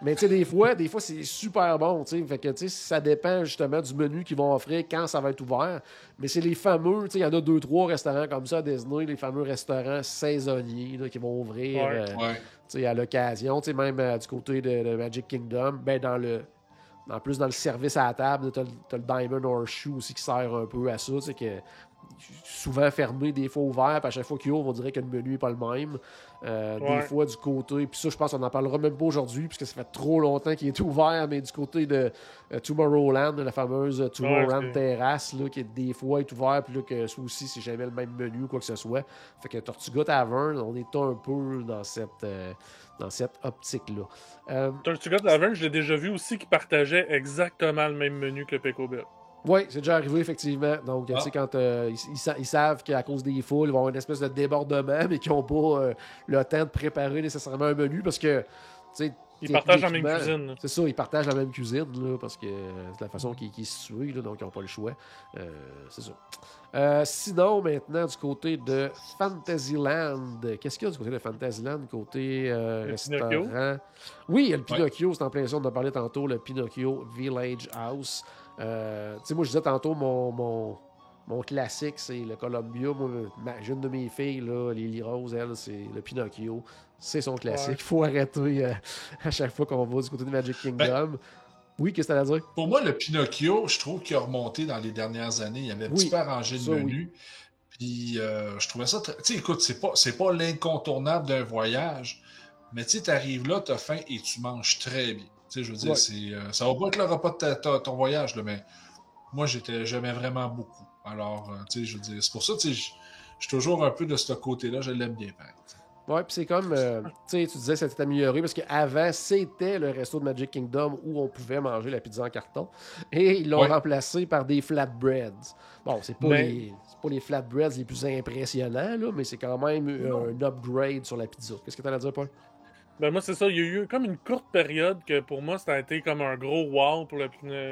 Mais tu sais, des fois, des fois c'est super bon. tu sais. Fait que tu sais, ça dépend justement du menu qu'ils vont offrir quand ça va être ouvert. Mais c'est les fameux, tu sais, il y en a deux, trois restaurants comme ça à Disney, les fameux restaurants saisonniers là, qui vont ouvrir. Ouais. euh, Ouais. tu sais, à l'occasion, tu sais, même euh, du côté de, de Magic Kingdom, ben dans le. En plus, dans le service à la table, tu as, le Diamond Horseshoe aussi qui sert un peu à ça. Tu sais, que souvent fermé, des fois ouvert, puis à chaque fois qu'il ouvre, on dirait que le menu n'est pas le même. Euh, Ouais. Des fois du côté, puis ça, je pense qu'on n'en parlera même pas aujourd'hui, puisque ça fait trop longtemps qu'il est ouvert, mais du côté de euh, Tomorrowland, la fameuse euh, Tomorrowland c'est- terrasse, là, qui est des fois est ouvert, puis là, que ça aussi, c'est jamais le même menu ou quoi que ce soit. Fait que Tortuga Tavern, on est un peu dans cette, euh, dans cette optique-là. Tortuga Tavern, je l'ai déjà vu aussi qui partageait exactement le même menu que Bill. Oui, c'est déjà arrivé, effectivement. Donc, Ah. tu sais, quand euh, ils, ils sa- ils savent qu'à cause des foules, ils vont avoir une espèce de débordement, mais qu'ils n'ont pas euh, le temps de préparer nécessairement un menu parce que, tu sais, Ils partagent la même cuisine. C'est ça, ils partagent la même cuisine, là, parce que c'est la façon qui, qui est située, là, donc ils n'ont pas le choix. Euh, c'est ça. Euh, sinon, maintenant, du côté de Fantasyland, qu'est-ce qu'il y a du côté de Fantasyland, côté euh, Le restaurant? Pinocchio? Oui, il y a le Pinocchio, c'est en plein ça, on en a parlé tantôt, le Pinocchio Village House. Euh, tu sais, moi, je disais tantôt, mon, mon, mon classique, c'est le Columbia. Moi, ma, une de mes filles, là, Lily Rose, elle, c'est le Pinocchio. C'est son classique. Ouais. Il faut arrêter euh, à chaque fois qu'on va du côté de Magic Kingdom. oui, qu'est-ce que t'as à dire? Pour moi, le Pinocchio, je trouve qu'il a remonté dans les dernières années. Il avait un Oui, petit peu arrangé le oui. menu. Puis euh, je trouvais ça très. Tu sais, écoute, c'est pas, c'est pas l'incontournable d'un voyage. Mais tu sais, t'arrives là, t'as faim et tu manges très bien. Tu sais, je veux dire, Ouais. c'est, euh, ça va pas être le repas de ta- ta- ton voyage, là, mais moi, j'étais, j'aimais vraiment beaucoup. Alors, euh, tu sais, je veux dire, c'est pour ça, tu sais, je je suis toujours un peu de ce côté-là. Je l'aime bien, par exemple. Ouais, puis c'est comme, euh, tu sais, tu disais que ça s'est amélioré parce qu'avant, c'était le resto de Magic Kingdom où on pouvait manger la pizza en carton. Et ils l'ont Ouais. remplacé par des flatbreads. Bon, c'est pas, Mais- les, c'est pas les flatbreads les plus impressionnants, là, mais c'est quand même euh, un upgrade sur la pizza. Qu'est-ce que t'as à dire, Paul? Ben moi, c'est ça. Il y a eu comme une courte période que pour moi, ça a été comme un gros wow pour le,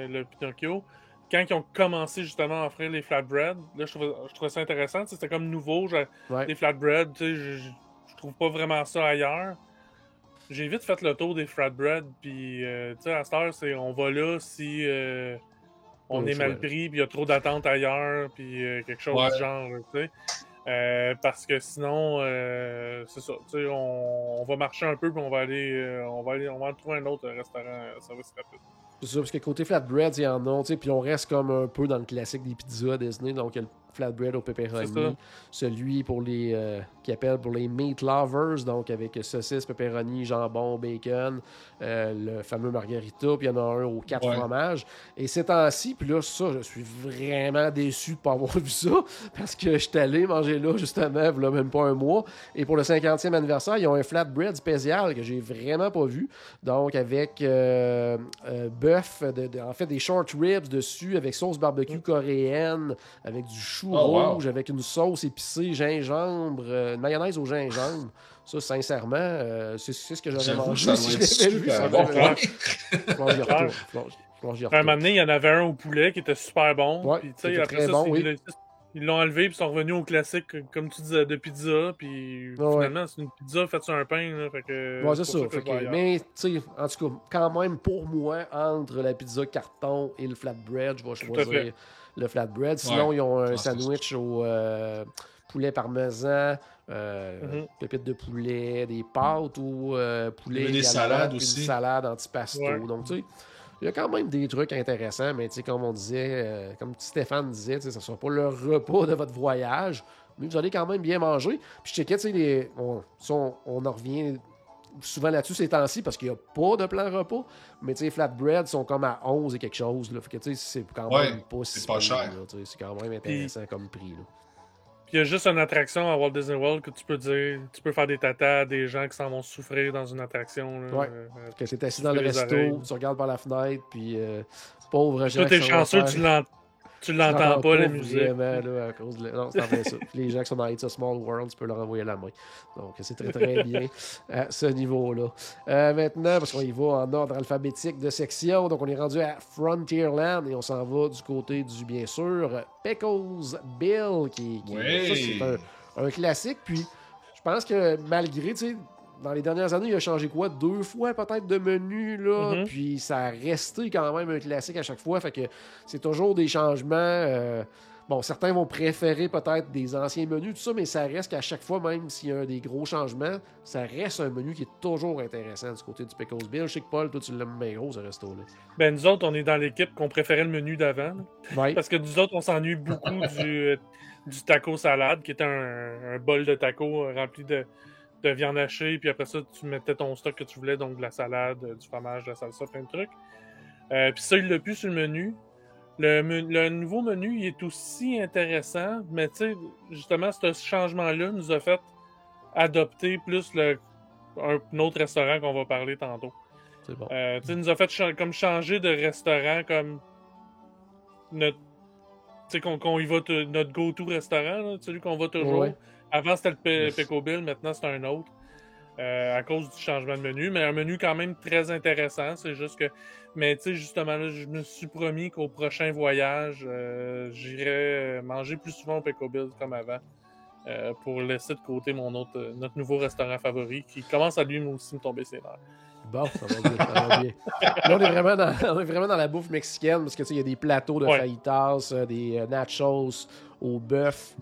le Pinocchio. Quand ils ont commencé justement à offrir les flatbreads, là, je trouvais, je trouvais ça intéressant. C'était comme nouveau. Ouais. Les flatbreads, tu sais, je, je, je trouve pas vraiment ça ailleurs. J'ai vite fait le tour des flatbreads, puis euh, tu sais, à cette heure, c'est on va là si euh, on est mal pris, puis il y a trop d'attentes ailleurs, puis euh, quelque chose Ouais. du genre, tu sais. Euh, parce que sinon, euh, c'est ça, on, on va marcher un peu, puis on va aller, euh, on va aller, on va trouver un autre restaurant euh, service rapide. C'est ça, parce que côté flatbreads, il y en a, puis on reste comme un peu dans le classique des pizzas Disney, donc flatbread au pepperoni, celui pour les euh, qui appelle pour les meat lovers, donc avec saucisse, pepperoni, jambon, bacon, euh, le fameux margarita, puis il y en a un aux quatre Ouais. fromages. Et ces temps-ci, puis là, ça, je suis vraiment déçu de pas avoir vu ça, parce que je suis allé manger là, justement, a même pas un mois, et pour le 50e anniversaire, ils ont un flatbread spécial que j'ai vraiment pas vu, donc avec euh, euh, bœuf, de- de- en fait des short ribs dessus, avec sauce barbecue coréenne, avec du chou Oh, wow. rouge, avec une sauce épicée, gingembre, euh, une mayonnaise au gingembre. Ça, sincèrement, euh, c'est c'est ce que j'aurais que mangé ça si je l'avais vu. ça bon. un moment donné, il y en avait un au poulet qui était super bon. Ouais, puis, tu qui sais, était après très ça, bon, c'est- oui. le- ils l'ont enlevé puis sont revenus au classique, comme tu disais, de pizza. Puis Ouais, ouais. finalement, c'est une pizza faite sur un pain. Là, fait que, Ouais, c'est ça. Fait que- mais, tu sais, en tout cas, quand même, pour moi, entre la pizza carton et le flatbread, je vais à choisir fait. Le flatbread. Sinon, ils ont un que sandwich au euh, poulet parmesan, euh, Mhm. pépites de poulet, des pâtes ou euh, poulet. Des salades aussi. Une salade antipasto. Ouais. Donc, tu sais. Il y a quand même des trucs intéressants, mais tu sais, comme on disait, euh, comme Stéphane disait, tu sais, ça ne sera pas le repas de votre voyage, mais vous allez quand même bien manger. Puis je checkais, tu sais, les- on, on en revient souvent là-dessus ces temps-ci parce qu'il n'y a pas de plan repas, mais tu sais, les flatbreads sont comme à 11 et quelque chose. Là. Fait que tu sais, c'est quand Ouais, même pas si c'est pas cher. C'est quand même intéressant comme prix. Là. Puis il y a juste une attraction à Walt Disney World que tu peux dire, tu peux faire des tatas à des gens qui s'en vont souffrir dans une attraction. là. Ouais. Euh, Que tu es assis dans le resto, oreilles. tu regardes par la fenêtre, puis euh, pauvre gens. Toi, t'es chanceux, tu tu l'entends pas, la musique. Vraiment, là, à cause de... Non, c'est ça. Puis les gens qui sont dans It's a Small World, tu peux leur envoyer la main. Donc, c'est très, très bien à ce niveau-là. Euh, maintenant, parce qu'on y va en ordre alphabétique de section, donc on est rendu à Frontierland et on s'en va du côté du, bien sûr, Pickles Bill, qui, qui Oui. ça, c'est un, un classique. Puis, je pense que malgré, tu sais, dans les dernières années, il a changé quoi? Deux fois peut-être de menu, là. Mhm. Puis ça a resté quand même un classique à chaque fois. Fait que c'est toujours des changements. euh, bon, certains vont préférer peut-être des anciens menus, tout ça, mais ça reste qu'à chaque fois, même s'il y a des gros changements, ça reste un menu qui est toujours intéressant du côté du Pickles Bill. Je sais que Paul, toi, tu l'aimes bien gros, ce resto-là. Ben, nous autres, on est dans l'équipe qu'on préférait le menu d'avant. Ouais. Parce que nous autres, on s'ennuie beaucoup du, euh, du taco salade, qui était un, un bol de taco euh, rempli de, de viande hachée, puis après ça, tu mettais ton stock que tu voulais, donc de la salade, euh, du fromage, de la salsa, plein de trucs. Euh, puis ça, il l'a plus sur le menu. Le, le nouveau menu, il est aussi intéressant, mais tu sais, justement, ce changement-là nous a fait adopter plus le, un, un autre restaurant qu'on va parler tantôt. C'est bon. Euh, tu sais, nous a fait comme changer de restaurant comme notre. Tu sais, qu'on y va, notre go-to restaurant, là, celui qu'on va toujours. Ouais. Avant, c'était le. Peco Bill, maintenant, c'est un autre. euh, à cause du changement de menu, mais un menu quand même très intéressant. C'est juste que. Mais tu sais, justement, là, je me suis promis qu'au prochain voyage, euh, j'irai manger plus souvent au Peco Bill comme avant. euh, pour laisser de côté mon autre, notre nouveau restaurant favori qui commence à lui aussi me tomber ses nerfs. Bon, ça va bien, ça va bien. Là, on est vraiment dans, on est vraiment dans la bouffe mexicaine parce que tu sais, il y a des plateaux de Ouais. fajitas, des nachos au bœuf.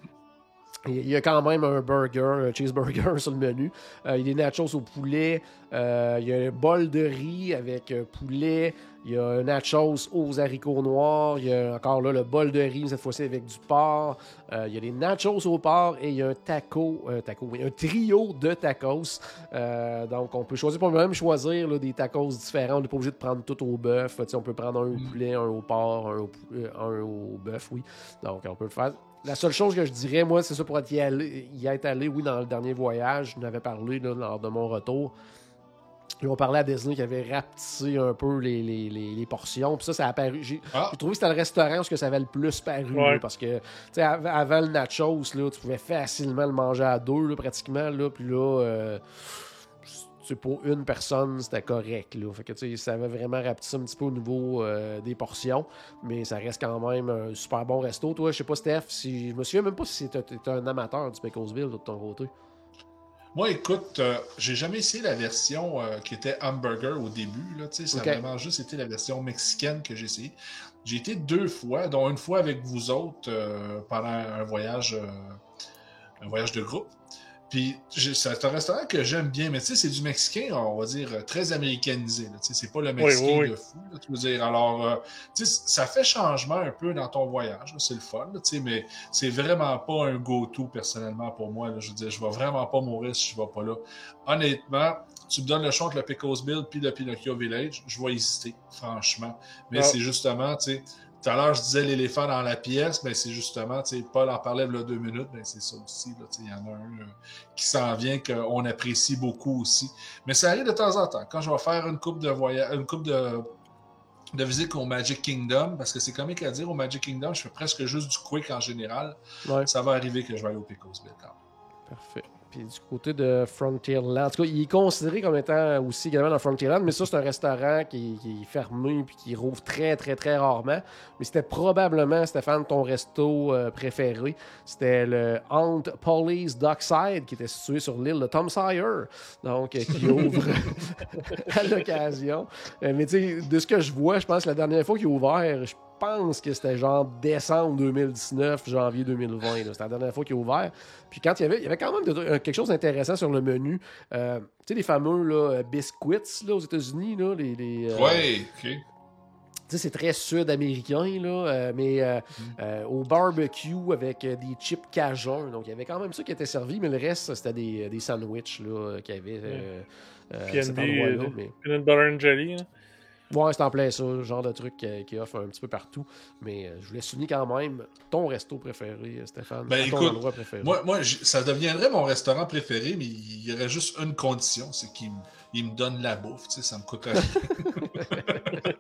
Il y a quand même un burger, un cheeseburger sur le menu. Euh, il y a des nachos au poulet. Euh, il y a un bol de riz avec euh, poulet. Il y a un nachos aux haricots noirs. Il y a encore là le bol de riz, cette fois-ci avec du porc. Euh, il y a des nachos au porc et il y a un taco, un taco, un trio de tacos. Donc, on peut choisir, on peut même choisir là, des tacos différents. On n'est pas obligé de prendre tout au bœuf. On peut prendre un au Mm. poulet, un au porc, un au, un au bœuf, oui. Donc, on peut le faire. La seule chose que je dirais, moi, c'est ça pour y, aller- y être allé, oui, dans le dernier voyage. Je n'avais parlé là, lors de mon retour. Ils ont parlé à Disney qui avait rapetissé un peu les, les- les- les portions. Puis ça, ça a apparu. J'ai Ah, j'ai trouvé que c'était le restaurant où ce que ça avait le plus paru. Ouais. là, parce que, tu sais, av- avant le nachos, là, tu pouvais facilement le manger à deux, là, pratiquement. Là, puis là, euh, c'est pour une personne, c'était correct. Là. Fait que, tu sais, ça avait vraiment rapetissé un petit peu au niveau euh, des portions. Mais ça reste quand même un super bon resto. Toi, je sais pas, Steph, si, je me souviens même pas si tu es un amateur du Pecosville de ton côté. Moi, écoute, euh, j'ai jamais essayé la version euh, qui était hamburger au début. Là, ça a vraiment juste été la version mexicaine que j'ai essayé. J'ai été deux fois, dont une fois avec vous autres euh, pendant un voyage, un voyage de groupe. Puis c'est un restaurant que j'aime bien, mais tu sais, c'est du mexicain, on va dire, euh, très américanisé. Tu sais, c'est pas le mexicain oui, oui. de fou. là, tu veux dire. Alors, euh, tu sais, ça fait changement un peu dans ton voyage. C'est le fun, là, tu sais, mais c'est vraiment pas un go-to personnellement pour moi. là. Je veux dire, je vais vraiment pas mourir si je vais pas là. Honnêtement, tu me donnes le choix entre le Pecos Bill puis le Pinocchio Village, je vais hésiter, franchement. Mais Ah. c'est justement, tu sais, tout à l'heure, je disais l'éléphant dans la pièce, mais c'est justement, tu sais, Paul en parlait il y a deux minutes, mais c'est ça aussi, il y en a un euh, qui s'en vient qu'on apprécie beaucoup aussi. Mais ça arrive de temps en temps. Quand je vais faire une coupe de voyage, une coupe de de visite au Magic Kingdom, parce que c'est comique à dire, au Magic Kingdom, je fais presque juste du quick en général. Ouais. Ça va arriver que je vais aller au Pecos Bill. Parfait. Puis du côté de Frontierland, en tout cas, il est considéré comme étant aussi également dans Frontierland, mais ça, c'est un restaurant qui, est fermé puis qui rouvre très, très, très rarement. Mais c'était probablement, Stéphane, ton resto euh, préféré. C'était le Aunt Polly's Dockside qui était situé sur l'île de Tom. Donc, euh, qui ouvre à l'occasion. Euh, mais tu sais, de ce que je vois, je pense que la dernière fois qu'il a ouvert, je pense que c'était genre décembre 2019, janvier 2020. là. C'était la dernière fois qu'il a ouvert. Puis quand il y avait, il y avait quand même de- euh, quelque chose d'intéressant sur le menu. Euh, tu sais, les fameux là, euh, biscuits là, aux États-Unis, là, les, les, euh, Ouais, ok. tu sais, c'est très sud-américain, là, euh, mais euh, euh, au barbecue avec euh, des chips cajun. Donc, il y avait quand même ça qui était servi, mais le reste, c'était des, des sandwichs là, qu'il y avait euh, euh, à cet PNB, endroit-là. mais... Peanut butter and jelly. hein. Ouais, c'est en plein ça, genre de truc qui, qui offre un petit peu partout. Mais euh, je voulais souligner quand même ton resto préféré, euh, Stéphane. Ben, ton écoute, endroit préféré. Moi, ça deviendrait mon restaurant préféré, mais il y aurait juste une condition, c'est qu'il me- donne la bouffe, tu sais, ça me coûte rien.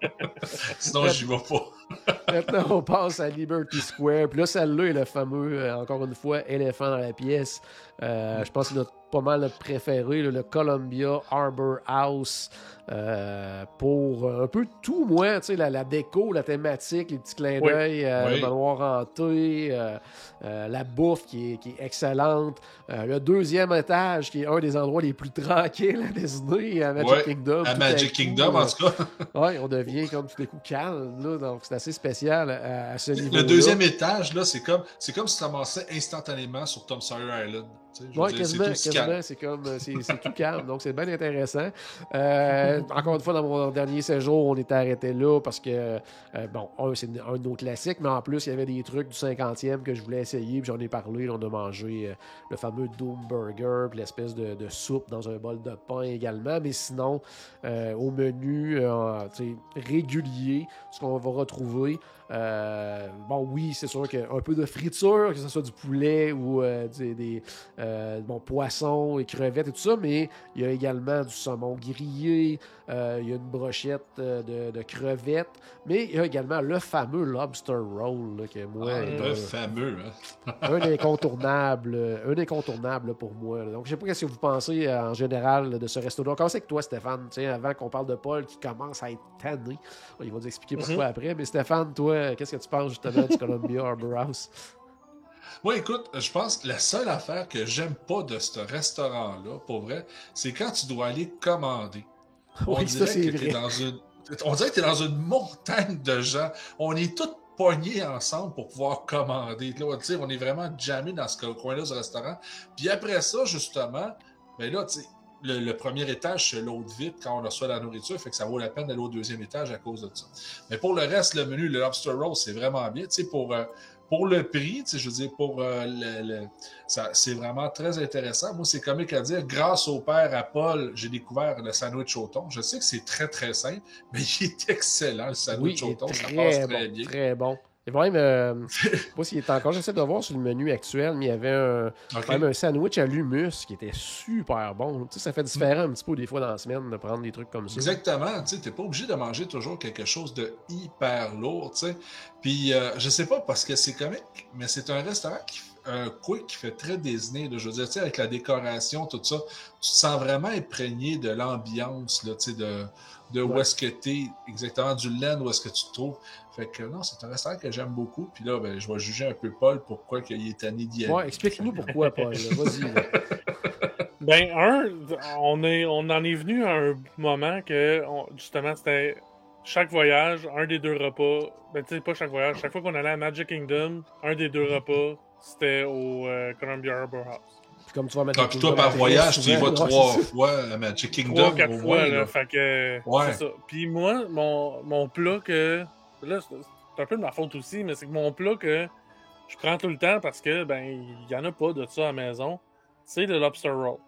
Sinon, j'y vais pas. Maintenant, on passe à Liberty Square. Puis là, celle-là est le fameux, euh, encore une fois, éléphant dans la pièce. Euh, Je pense que notre pas mal le préféré, le Columbia Harbor House. Euh, pour un peu tout, moi, tu sais, la, la, déco, la thématique, les petits clins d'œil, euh, le manoir hanté, euh, la bouffe qui est, qui est excellente, le deuxième étage qui est un des endroits les plus tranquilles à Disney, à Magic Kingdom. À Magic Kingdom, en tout cas. oui, on devient comme tout les coups calme, là, donc c'est assez spécial à, ce niveau. Le deuxième étage, là, c'est comme, comme si tu commençais instantanément sur Tom Sawyer Island. Oui, quasiment, quasiment c'est comme, c'est tout calme, donc c'est bien intéressant. Euh, encore une fois, dans mon dernier séjour, on était arrêté là parce que, euh, bon, c'est un de nos classiques, mais en plus, il y avait des trucs du 50e que je voulais essayer, puis j'en ai parlé, on a mangé euh, le fameux Doom Burger, puis l'espèce de, de, soupe dans un bol de pain également, mais sinon, au menu régulier, ce qu'on va retrouver, euh, bon, oui, c'est sûr qu'un peu de friture, que ce soit du poulet ou euh, des, euh, bon, poissons et crevettes et tout ça, mais il y a également du saumon grillé, euh, il y a une brochette euh, de, crevettes, mais il y a également le fameux lobster roll que moi. Ah, le fameux, hein? un incontournable, un incontournable pour moi. Donc, je sais pas ce que vous pensez euh, en général de ce resto. Donc, on sait que toi, Stéphane, avant qu'on parle de Paul qui commence à être tanné, il va nous expliquer pourquoi mhm. après. Mais Stéphane, toi, qu'est-ce que tu penses justement du Columbia Harbor House? Moi, écoute, je pense que la seule affaire que j'aime pas de ce restaurant-là, pour vrai, c'est quand tu dois aller commander. On dirait que tu es dans une. On dirait que tu es dans une montagne de gens. On est tous pognés ensemble pour pouvoir commander. Là, on est vraiment jammés dans ce coin-là du restaurant. Puis après ça, justement, ben là, le, le, premier étage se l'autre vite quand on reçoit la nourriture, fait que ça vaut la peine d'aller au deuxième étage à cause de ça. Mais pour le reste, le menu, le lobster roll, c'est vraiment bien. Tu sais, pour, euh, pour le prix, je veux dire, pour euh, le, c'est vraiment très intéressant. Moi, c'est comique à dire. Grâce au père à Paul, j'ai découvert le sandwich au thon. Je sais que c'est très, très simple, mais il est excellent, le sandwich au thon. Ça passe très bien. Très bon. Et même, euh, je sais pas s'il est encore, j'essaie de voir sur le menu actuel, mais il y avait un, même un sandwich à l'humus qui était super bon. Tu sais, ça fait différent un petit peu des fois dans la semaine de prendre des trucs comme ça. Exactement. Tu n'es pas obligé de manger toujours quelque chose de hyper lourd. Tu sais. Puis, euh, je sais pas parce que c'est comique, mais c'est un restaurant qui un quick qui fait très Disney. je veux dire, tu sais, avec la décoration, tout ça, tu te sens vraiment imprégné de l'ambiance, tu sais, de, de où est-ce que tu es, exactement du land, où est-ce que tu te trouves. Fait que non, c'est un restaurant que j'aime beaucoup. Puis là, ben, je vais juger un peu Paul pourquoi il est tanné d'y aller. Ouais, explique-nous pourquoi, Paul. Vas-y. Ben, un, on, est, on en est venu à un moment que, justement, c'était chaque voyage, un des deux repas. Ben, tu sais, pas chaque voyage. Chaque fois qu'on allait à Magic Kingdom, un des deux repas, c'était au euh, Columbia Harbor House comme tu vas mettre. Donc, toi, par voyage, tu y vas trois fois à Magic Kingdom. Trois, quatre fois, là. Fait que. Ouais. C'est ça. Puis moi, mon, mon plat que. Là, c'est un peu de ma faute aussi, mais c'est que mon plat que je prends tout le temps parce que, ben, il n'y en a pas de ça à la maison, c'est le lobster roll.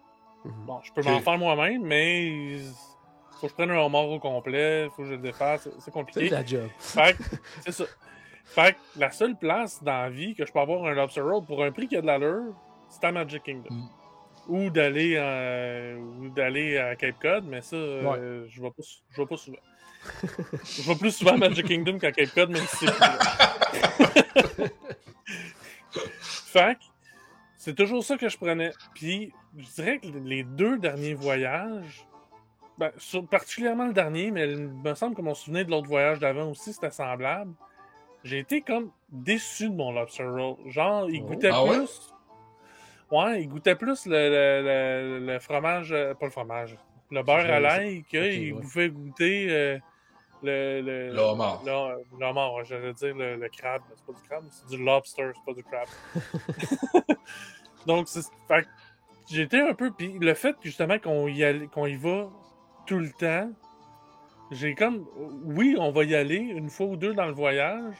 Mhm. Bon, je peux m'en faire moi-même, mais faut que je prenne un homard au complet, faut que je le défasse, c'est compliqué. C'est la job. Fait c'est ça. Fait que la seule place dans la vie que je peux avoir un lobster roll pour un prix qui a de l'allure, c'est à Magic Kingdom. Mm. Ou d'aller euh, ou d'aller à Cape Cod, mais ça, euh, je vais pas, je vais pas souvent. je vais plus souvent à Magic Kingdom qu'à Cape Cod, même si c'est Fait c'est toujours ça que je prenais. Puis, je dirais que les deux derniers voyages, ben, particulièrement le dernier, mais il me semble que mon souvenir de l'autre voyage d'avant aussi, c'était semblable. J'ai été comme déçu de mon lobster roll. Genre, il oh. goûtait ah plus. Ouais, il goûtait plus le, le, fromage, euh, pas le fromage, le beurre à l'ail qu'il pouvait goûter euh, le, le. Le homard. Le, homard, j'allais dire le, crabe. C'est pas du crabe, c'est du lobster, c'est pas du crabe. Donc, c'est. J'étais un peu. Puis le fait justement qu'on y, qu'on y va tout le temps, j'ai comme. Oui, on va y aller une fois ou deux dans le voyage.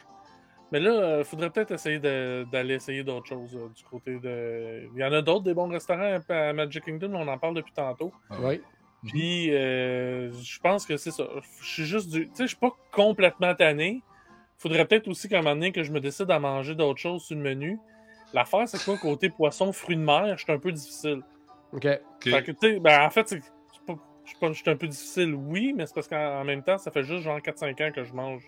Mais là, il euh, faudrait peut-être essayer d'aller essayer d'autres choses euh, du côté de. Il y en a d'autres des bons restaurants à Magic Kingdom, on en parle depuis tantôt. Ah oui. Puis, euh, je pense que c'est ça. Je suis juste du. Tu sais, je suis pas complètement tanné. Faudrait peut-être aussi qu'à un moment donné que je me décide à manger d'autres choses sur le menu. L'affaire, c'est quoi, côté poisson, fruits de mer, je suis un peu difficile. OK. Fait que, tu sais, ben, en fait, je suis un peu difficile, oui, mais c'est parce qu'en même temps, ça fait juste genre 4-5 ans que je mange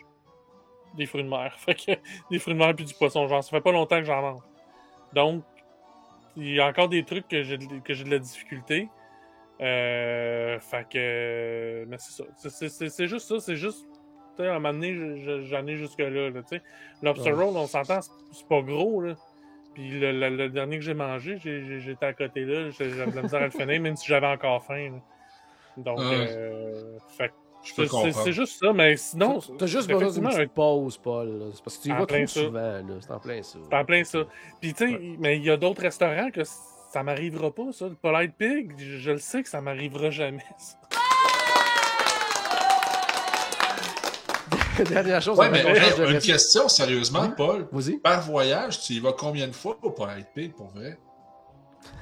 des fruits de mer. Fait que des fruits de mer puis du poisson, genre, ça fait pas longtemps que j'en mange. Donc, il y a encore des trucs que j'ai de- que j'ai de la difficulté. Euh, fait que. Mais c'est ça. C'est- juste ça. C'est juste. tu sais, à un moment donné, je- je- j'en ai jusque-là. Là. Lobster Ouais. roll, on s'entend, c'est- pas gros. Là. Puis le, le- le dernier que j'ai mangé, j'étais à côté là. J'avais de la misère à le finir, même si j'avais encore faim. là. Donc, Ouais. euh, fait Je peux c'est- c'est comprendre. c'est juste ça. Mais sinon, T'as juste besoin d'une petite pause, Paul. C'est parce que tu y vas plein trop ça. souvent. là. C'est en plein ça. C'est en plein ça. Puis tu sais, mais il y a d'autres restaurants que ça m'arrivera pas, ça. Le Polite Pig, je, je le sais que ça m'arrivera jamais. ça. Dernière chose. Ouais, mais hey, une question, sérieusement, Paul. Vas-y. Par voyage, tu y vas combien de fois au Pirate Pig, pour vrai?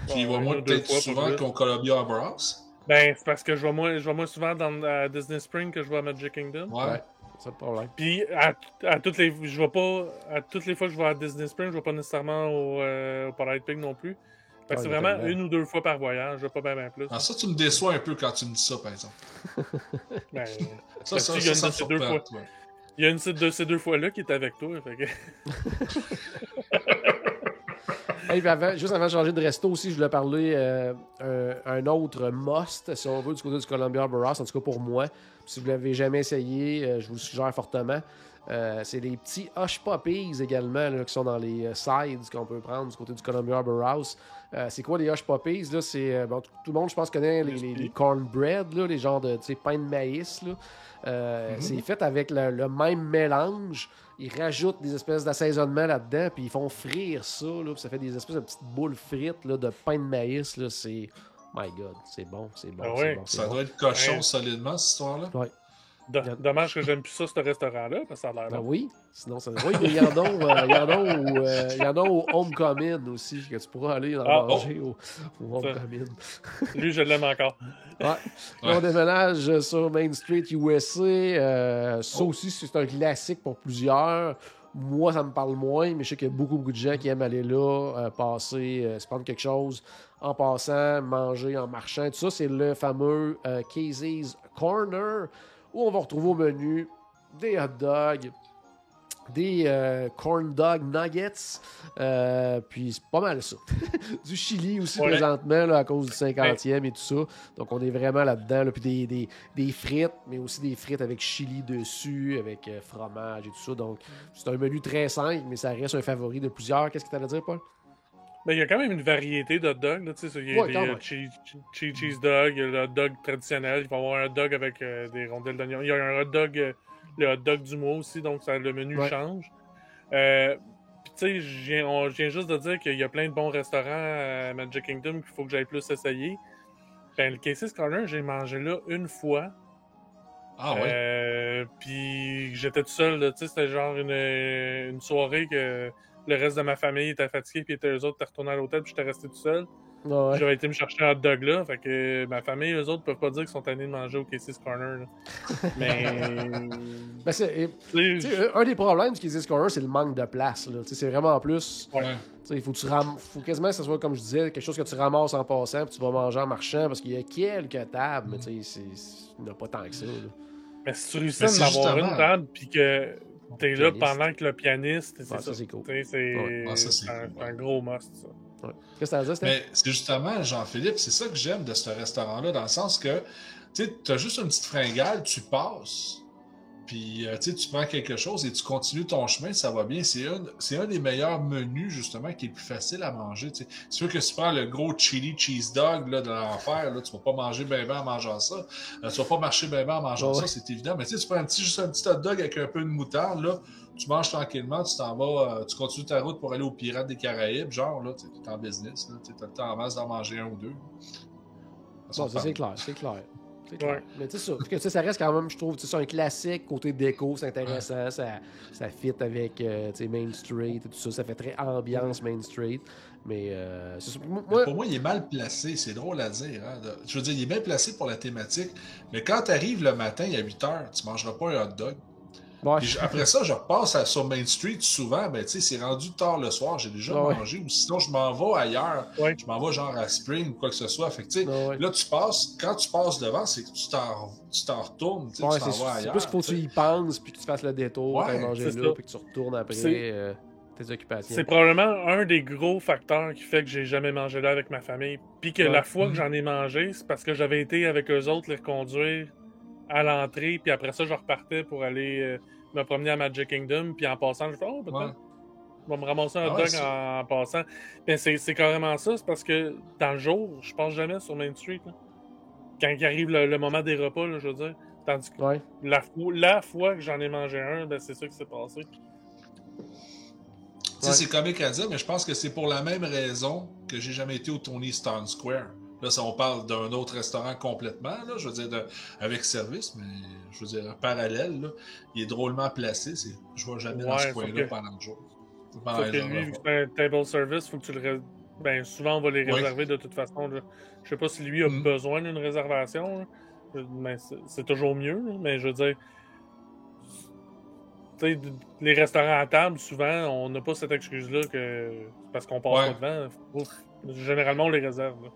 Tu y vas moins peut-être souvent qu'au Columbia Browse? Ben, c'est parce que je vais moins, je vais moins souvent dans à Disney Spring que je vais à Magic Kingdom. Ouais. Ouais. C'est le problème. Puis à, à toutes les je vais pas à toutes les fois que je vais à Disney Spring, je vais pas nécessairement au, euh, au Polite Pig non plus. Fait que Ah, c'est vraiment une ou deux fois par voyage, je vais pas bien bien plus. Ah, ça, tu me déçois un peu quand tu me dis ça, par exemple. Ben, Ça, ça, Là-dessus, il y a ça, il y a une de ces deux fois là qui est avec toi. Fait que... Juste avant de changer de resto aussi, je voulais parler euh, un, autre must, si on veut, du côté du Columbia Barras, en tout cas pour moi. Si vous ne l'avez jamais essayé, euh, je vous le suggère fortement. Euh, c'est les petits Hush Puppies également qui sont dans les euh, sides qu'on peut prendre du côté du Columbia House. Euh, c'est quoi les Hush Puppies? Là? C'est, euh, bon, tout, tout le monde, je pense, connaît les, les, les cornbread, là, les genres de tu sais, pain de maïs. Là. Euh, Mhm. C'est fait avec le, le même mélange. Ils rajoutent des espèces d'assaisonnement là-dedans, puis ils font frire ça. Là, puis ça fait des espèces de petites boules frites là, de pain de maïs. Là, c'est. My God, c'est bon, c'est bon. Ah ouais, bon, c'est Ça bon. doit être cochon Ouais. solidement, cette histoire-là. Dommage que j'aime plus ça, ce restaurant-là, parce que ça a l'air Ben oui, sinon ça. Oui, mais il y en a, il y en a au, Homecoming aussi, que tu pourras aller en Ah, manger au, au Homecoming. Lui, je l'aime encore. Ouais. On déménage sur Main Street USA. euh, ça aussi, c'est un classique pour plusieurs. Moi, ça me parle moins, mais je sais qu'il y a beaucoup, beaucoup de gens qui aiment aller là, euh, passer, euh, se prendre quelque chose en passant, manger en marchant. Tout ça, c'est le fameux euh, Casey's Corner où on va retrouver au menu des hot dogs, des euh, corn dog nuggets, euh, puis c'est pas mal ça. du chili aussi Ouais. présentement là, à cause du 50e et tout ça. Donc on est vraiment là-dedans. Là, puis des, des, des frites, mais aussi des frites avec chili dessus, avec euh, fromage et tout ça. Donc c'est un menu très simple, mais ça reste un favori de plusieurs. Qu'est-ce que tu allais dire, Paul? Ben, il y a quand même une variété de hot dogs. Là, tu sais, il y a Ouais, des même. cheese, cheese, cheese dog, il y a le hot dog traditionnel. Il va y avoir un hot dog avec euh, des rondelles d'oignon. Il y a un hot dog, euh, le hot dog du mois aussi, donc ça, le menu Ouais. change. Euh, puis tu sais, je viens, juste de dire qu'il y a plein de bons restaurants à Magic Kingdom qu'il faut que j'aille plus essayer. Ben, le Casey's Corner, j'ai mangé là une fois. Ah ouais? Euh, puis j'étais tout seul, là, tu sais, c'était genre une, une soirée que le reste de ma famille était fatigué, puis étaient eux autres étaient retournés à l'hôtel, puis j'étais resté tout seul. Ouais. J'avais été me chercher un hot dog là, fait que ma famille, eux autres, peuvent pas dire qu'ils sont tannés de manger au Casey's Corner. là. Mais. Ben, et, un des problèmes du Casey's Corner, c'est le manque de place. là. Tu sais, C'est vraiment en plus. ouais. Ouais. Tu sais, Il faut, que tu ram- faut quasiment que ce soit, comme je disais, quelque chose que tu ramasses en passant, puis tu vas manger en marchant, parce qu'il y a quelques tables, mais tu sais, il n'y en a pas tant que ça. là. Mais si tu réussis à c'est en avoir justement- une table, puis que t'es là pendant que le pianiste, c'est Ouais, ça. ça, c'est cool. C'est Ouais. Ah, c'est un, cool, un gros must, ça. Ouais. Qu'est-ce que tu as dit? Mais c'est justement, Jean-Philippe, c'est ça que j'aime de ce restaurant-là, dans le sens que tu as juste une petite fringale, tu passes, puis euh, tu sais, tu prends quelque chose et tu continues ton chemin, ça va bien. C'est un, c'est un des meilleurs menus, justement, qui est le plus facile à manger. C'est sûr que si tu prends le gros chili cheese dog là, de l'enfer, là, tu vas pas manger bien bien en mangeant ça. Euh, tu vas pas marcher bien bien en mangeant Ouais. ça, c'est évident. Mais tu sais, tu prends un petit, juste un petit hot dog avec un peu de moutarde, là, tu manges tranquillement, tu t'en vas, euh, tu continues ta route pour aller aux Pirates des Caraïbes, genre, là, tu es en business, tu as le temps en masse d'en manger un ou deux. Bon, ça c'est clair, c'est clair. Ouais. Mais tu sais, ça, reste quand même, je trouve, tu sais, c'est un classique côté déco, c'est intéressant, ça, ça fit avec euh, tu sais, Main Street et tout ça, ça fait très ambiance Main Street. Mais euh. Moi, Mais Pour moi, il est mal placé, c'est drôle à dire. hein, Je veux dire, il est bien placé pour la thématique, mais quand tu arrives le matin, il y a 8 heures, tu mangeras pas un hot dog. Ouais, Puis je- après ça, je repasse à- sur Main Street souvent, ben tu sais, c'est rendu tard le soir, j'ai déjà Ah ouais. mangé, ou sinon je m'en vais ailleurs, Ouais. je m'en vais genre à Spring ou quoi que ce soit. Fait que tu sais, Ah ouais. là tu passes, quand tu passes devant, c'est que tu t'en, tu t'en retournes, tu tu t'en c'est vas c'est ailleurs. plus qu'il faut que tu tu y penses, puis que tu fasses le détour, Ouais, t'ailles manger c'est là, ça. puis que tu retournes après. C'est- euh, tes occupations. C'est probablement un des gros facteurs qui fait que j'ai jamais mangé là avec ma famille. Puis que Ouais. la fois que Mhm. j'en ai mangé, c'est parce que j'avais été avec eux autres les reconduire à l'entrée, puis après ça, je repartais pour aller euh, me promener à Magic Kingdom, puis en passant, je fais Oh, peut-être, Ouais. je vais me ramasser un Ah dog en, en passant. Ben, c'est c'est carrément ça, c'est parce que dans le jour, je passe jamais sur Main Street. là. Quand il arrive le, le moment des repas, là, je veux dire. Tandis que Ouais. la, fo- la fois que j'en ai mangé un, ben, c'est ça qui s'est passé. Tu sais, Ouais. c'est comique à dire, mais je pense que c'est pour la même raison que j'ai jamais été au Tony Stone Square. Là, ça, on parle d'un autre restaurant complètement, là, je veux dire, de- avec service, mais je veux dire, parallèle, là, il est drôlement placé. C'est, je vois jamais dans Ouais, ce sauf coin-là que- pendant le jour. Pendant que lui, vu que repas. c'est un table service, faut que tu le ré- Ben, souvent, on va les Oui. réserver de toute façon. Je sais pas si lui a Mhm. besoin d'une réservation. Mais c'est- toujours mieux. Mais je veux dire. les restaurants à table, souvent, on n'a pas cette excuse-là que c'est parce qu'on passe Ouais. pas devant. Faut- Généralement, on les réserve. là.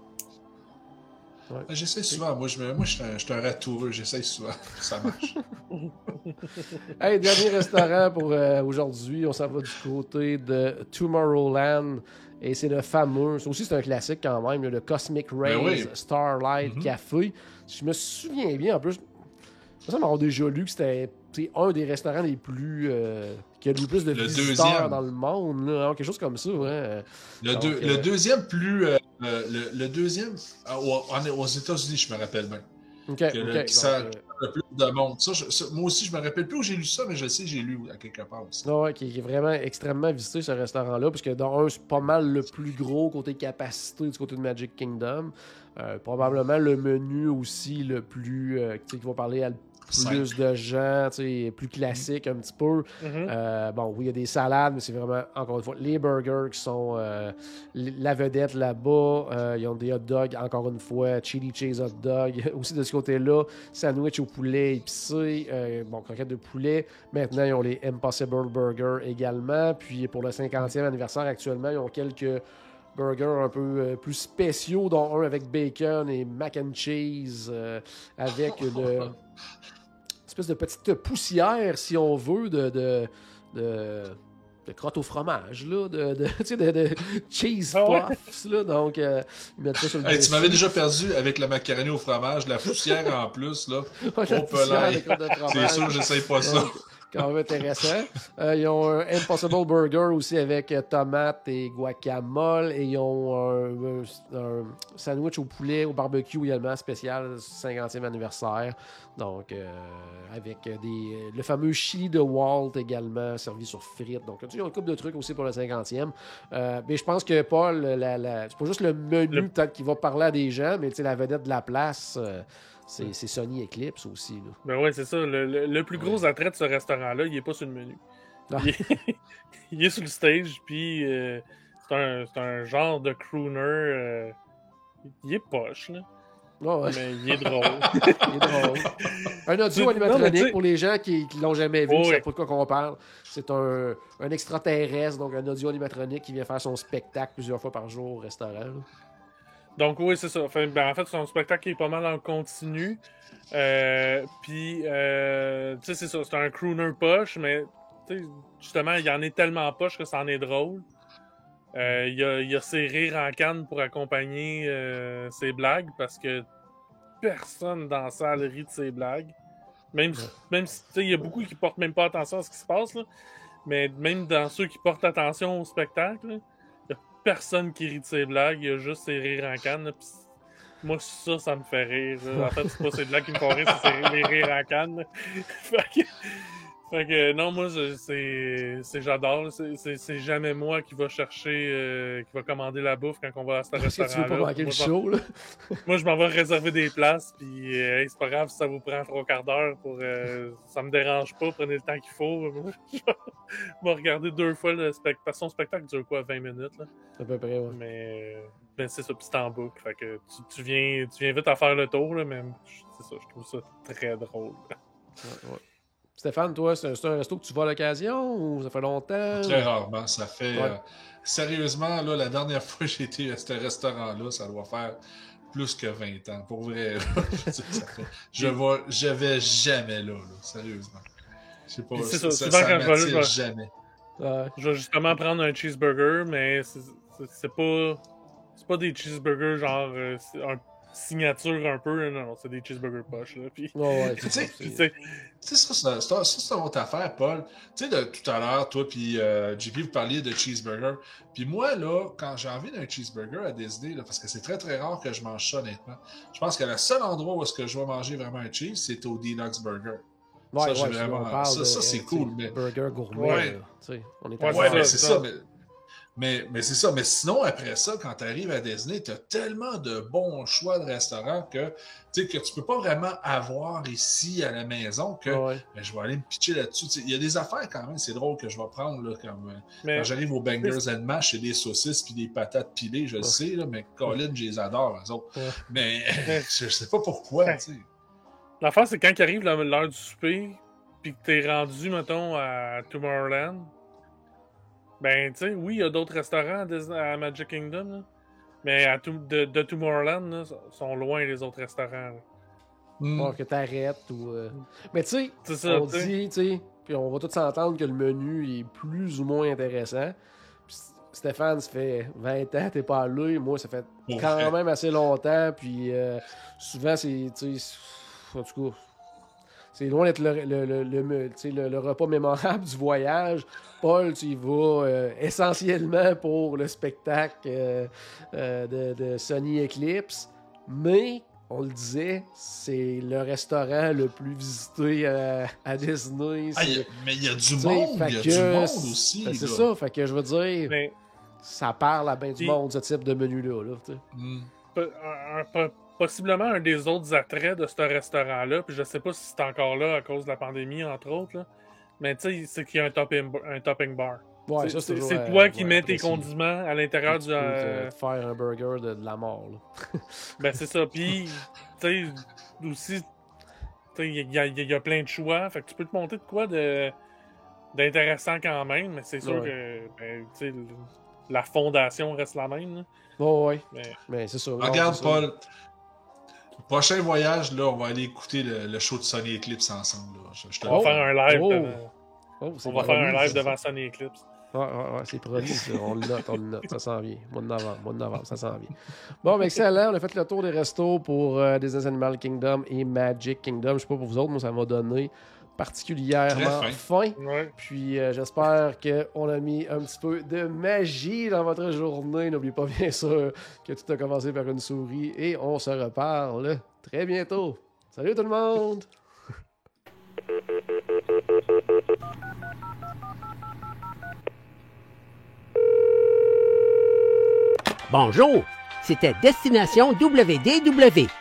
J'essaie souvent, moi, je, moi, je suis un, je suis un ratoureux, j'essaie souvent. Ça marche. Hey, dernier restaurant pour euh, aujourd'hui. On s'en va du côté de Tomorrowland. Et c'est le fameux, ça aussi c'est un classique quand même, le Cosmic Rays Ben oui. Starlight Mhm. Café. Je me souviens bien, en plus, ça m'avoir déjà lu que c'était un des restaurants les plus. euh, qui a le plus de Le visiteurs deuxième. dans le monde, là, hein, quelque chose comme ça. Ouais. Le, Donc, deux- euh, le deuxième plus. euh, euh, le, le deuxième, ah, au- en- aux États-Unis, je me rappelle bien. Ok, Que le- que ça- euh, Le plus de monde. Ça, je- ça, moi aussi, je me rappelle plus où j'ai lu ça, mais je sais, j'ai lu à quelque part aussi. Non, ouais, qui, qui est vraiment extrêmement visité ce restaurant-là, parce que dans un, c'est pas mal le plus gros côté capacité du côté de Magic Kingdom. Euh, probablement le menu aussi le plus. euh, tu sais, qui va parler à plus de gens, tu sais, plus classique un petit peu. Mhm. Euh, bon, oui, il y a des salades, mais c'est vraiment, encore une fois, les burgers qui sont euh, la vedette là-bas. Euh, ils ont des hot dogs, encore une fois, chili cheese hot dog. Aussi de ce côté-là, sandwich au poulet épicé, bon, croquettes de poulet. Maintenant, ils ont les Impossible Burgers également. Puis pour le 50e anniversaire, actuellement, ils ont quelques burgers un peu plus spéciaux, dont un avec bacon et mac and cheese, avec une espèce de petite poussière, si on veut, de, de, de, de crotte au fromage, là, de, de, tu sais, de, de cheese Ah puffs, là, donc euh, ils mettent ça sur le Hey, tu m'avais déjà perdu avec la macaroni au fromage, la poussière en plus, là. Ouais, Oh, C'est sûr, j'essaye pas ça. Quand même intéressant. Euh, ils ont un Impossible Burger aussi avec euh, tomate et guacamole. Et ils ont un, un- un sandwich au poulet, au barbecue également, spécial 50e anniversaire. Donc, euh, avec des, le fameux chili de Walt également, servi sur frites. Donc, tu a une couple de trucs aussi pour le 50e. Euh, mais je pense que Paul, la, la- c'est pas juste le menu Le- peut-être qui va parler à des gens, mais la vedette de la place, c'est c'est Sony Eclipse aussi. Là. Ben ouais, c'est ça. Le, le- le plus gros attrait de ce restaurant-là, il est pas sur le menu. Ah. Il, est, il est sur le stage, puis euh, c'est un, un genre de crooner. euh, il est poche, là. Ouais, ouais. Mais il est drôle. Il est drôle. Un audio animatronique pour les gens qui ne l'ont jamais vu, Oh, qui savent oui. pas de quoi qu'on parle. C'est un, un extraterrestre, donc un audio animatronique qui vient faire son spectacle plusieurs fois par jour au restaurant. là. Donc oui, c'est ça. Ben, en fait, c'est un spectacle qui est pas mal en continu. Euh, Puis, euh, tu sais, c'est ça. C'est un crooner poche, mais justement, il y en est tellement poche que ça en est drôle. Euh, Il y, a, il a ses rires en canne pour accompagner euh, ses blagues parce que personne dans la salle rit de ses blagues. Même, même si, il y a beaucoup qui portent même pas attention à ce qui se passe, là. mais même dans ceux qui portent attention au spectacle, personne qui rit de ses blagues, il y a juste ses rires en canne. pis moi, ça, ça me fait rire. En fait, c'est pas ses blagues qui me font rire, c'est les rires en canne. fait, que, fait que, non, moi, c'est, j'adore. C'est, jamais moi qui va chercher, euh, qui va commander la bouffe quand on va à ce que tu veux pas manquer le Moi, je m'en- show. Là? moi, je m'en vais réserver des places, puis euh, c'est pas grave si ça vous prend trois quarts d'heure pour. euh, ça me dérange pas, prenez le temps qu'il faut. Moi, je vais regarder deux fois le spectacle. Parce que son spectacle dure quoi, 20 minutes, là? À peu près, ouais. Mais, mais c'est ça, puis c'est en boucle. Fait que tu, tu viens, tu viens vite à faire le tour, là, mais je- c'est ça, je trouve ça très drôle. Ouais, ouais. Stéphane, toi, c'est un, resto que tu vas à l'occasion ou ça fait longtemps? Très rarement. Ça fait. Ouais. euh, sérieusement, là, la dernière fois que j'ai été à ce restaurant-là, ça doit faire plus que 20 ans. Pour vrai. là. je, fait- je vais, je vais jamais là, là, sérieusement. Je sais pas. C'est Ça, ça, ça, souvent ça quand je vais jamais. Ouais. Je vais justement prendre un cheeseburger, mais c'est pas. C'est pas des cheeseburgers genre. euh, un signature un peu. Non, non, c'est des cheeseburgers poches. Là. Puis, ouais, Tu sais, ça, c'est- ça, ça, c'est une autre affaire, Paul. Tu sais, de tout à l'heure, toi puis euh, JP, vous parliez de cheeseburger. Puis moi, là, quand j'ai envie d'un cheeseburger à Disney, là, parce que c'est très, très rare que je mange ça, honnêtement, je pense que le seul endroit où est-ce que je vais manger vraiment un cheese, c'est au Deluxe Burger. Ouais, Ça, ouais, vraiment- ça- ça, c'est euh, cool, mais- Burger gourmet, Ouais. là, on est Ouais, c'est c'est ça. ça. Mais, mais, mais c'est ça. Mais sinon, après ça, quand tu arrives à Disney, tu as tellement de bons choix de restaurants que, tu que tu peux pas vraiment avoir ici à la maison que Ouais. ben, je vais aller me pitcher là-dessus. Tu Il y a des affaires quand même, c'est drôle que je vais prendre. Là, comme, euh, mais Quand j'arrive aux Bangers and Mash, c'est des saucisses puis des patates pilées, je le Ouais. sais, là, mais Colin, je les adore, eux autres. Mais je sais pas pourquoi. Tu l'affaire, c'est quand arrive la- l'heure du souper, puis que t'es rendu, mettons, à Tomorrowland. Ben, tu sais, oui, il y a d'autres restaurants à, Disney- à Magic Kingdom, là, mais à tout- de, de Tomorrowland, là, sont loin les autres restaurants. Hmm. Bon, que t'arrêtes ou. euh, Mais tu sais, on dit, tu sais, puis on va tous s'entendre que le menu est plus ou moins intéressant. Puis Stéphane, ça fait 20 ans, t'es pas allé. Moi, ça fait quand même assez longtemps. Puis euh, souvent, c'est. tu sais, En tout cas, c'est loin d'être le, le, le, repas mémorable du voyage. Paul, tu y vas euh, essentiellement pour le spectacle euh, euh, de, de Sony Eclipse. Mais, on le disait, c'est le restaurant le plus visité à, à Disney. Ah, y a- mais il y a du monde, il y a que du monde c'est- aussi. ben, C'est ça, fait que je veux dire, Mais ça parle à bien du monde, ce type de menu-là. Là. Hmm. un- possiblement un des autres attraits de ce restaurant-là, puis je sais pas si c'est encore là à cause de la pandémie, entre autres, là, mais tu sais, c'est qu'il y a un topping, un topping bar. Ouais, C'est- euh, toi qui ouais, mets tes condiments à l'intérieur du. euh, faire un burger de, de la mort. Là. Ben, c'est ça. Puis, tu sais, aussi, tu sais, il y, a- il y a plein de choix. Fait que tu peux te monter de quoi de d'intéressant quand même, mais c'est sûr Ouais. que, ben, la fondation reste la même. là. Ouais, ouais. Mais, Mais c'est ça. non, Regarde. Paul. Prochain voyage, là, on va aller écouter le, le show de Sony Eclipse ensemble. là. Je, je te on va Oh, faire un live. oh. devant- Oh, c'est on va faire un promis, live ça. devant Sony Eclipse. Ouais, ouais, ouais, c'est produit, ça. On le note, on le note. Ça s'en vient. Mois de novembre, mois de novembre, ça s'en vient. Bon, ben, excellent. On a fait le tour des restos pour euh, Disney's Animal Kingdom et Magic Kingdom. Je sais pas pour vous autres, moi, ça m'a donné particulièrement. Ouais. Puis euh, j'espère qu'on a mis un petit peu de magie dans votre journée. N'oubliez pas bien sûr que tout a commencé par une souris et on se reparle très bientôt. Salut tout le monde! Bonjour, c'était Destination WDW.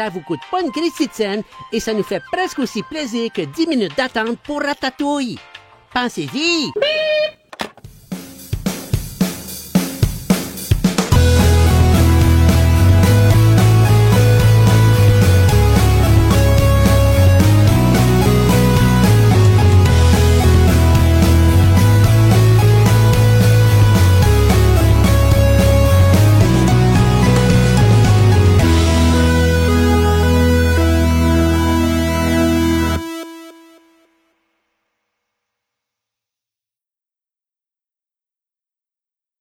Ça vous coûte pas une scène et ça nous fait presque aussi plaisir que 10 minutes d'attente pour Ratatouille. Pensez-y!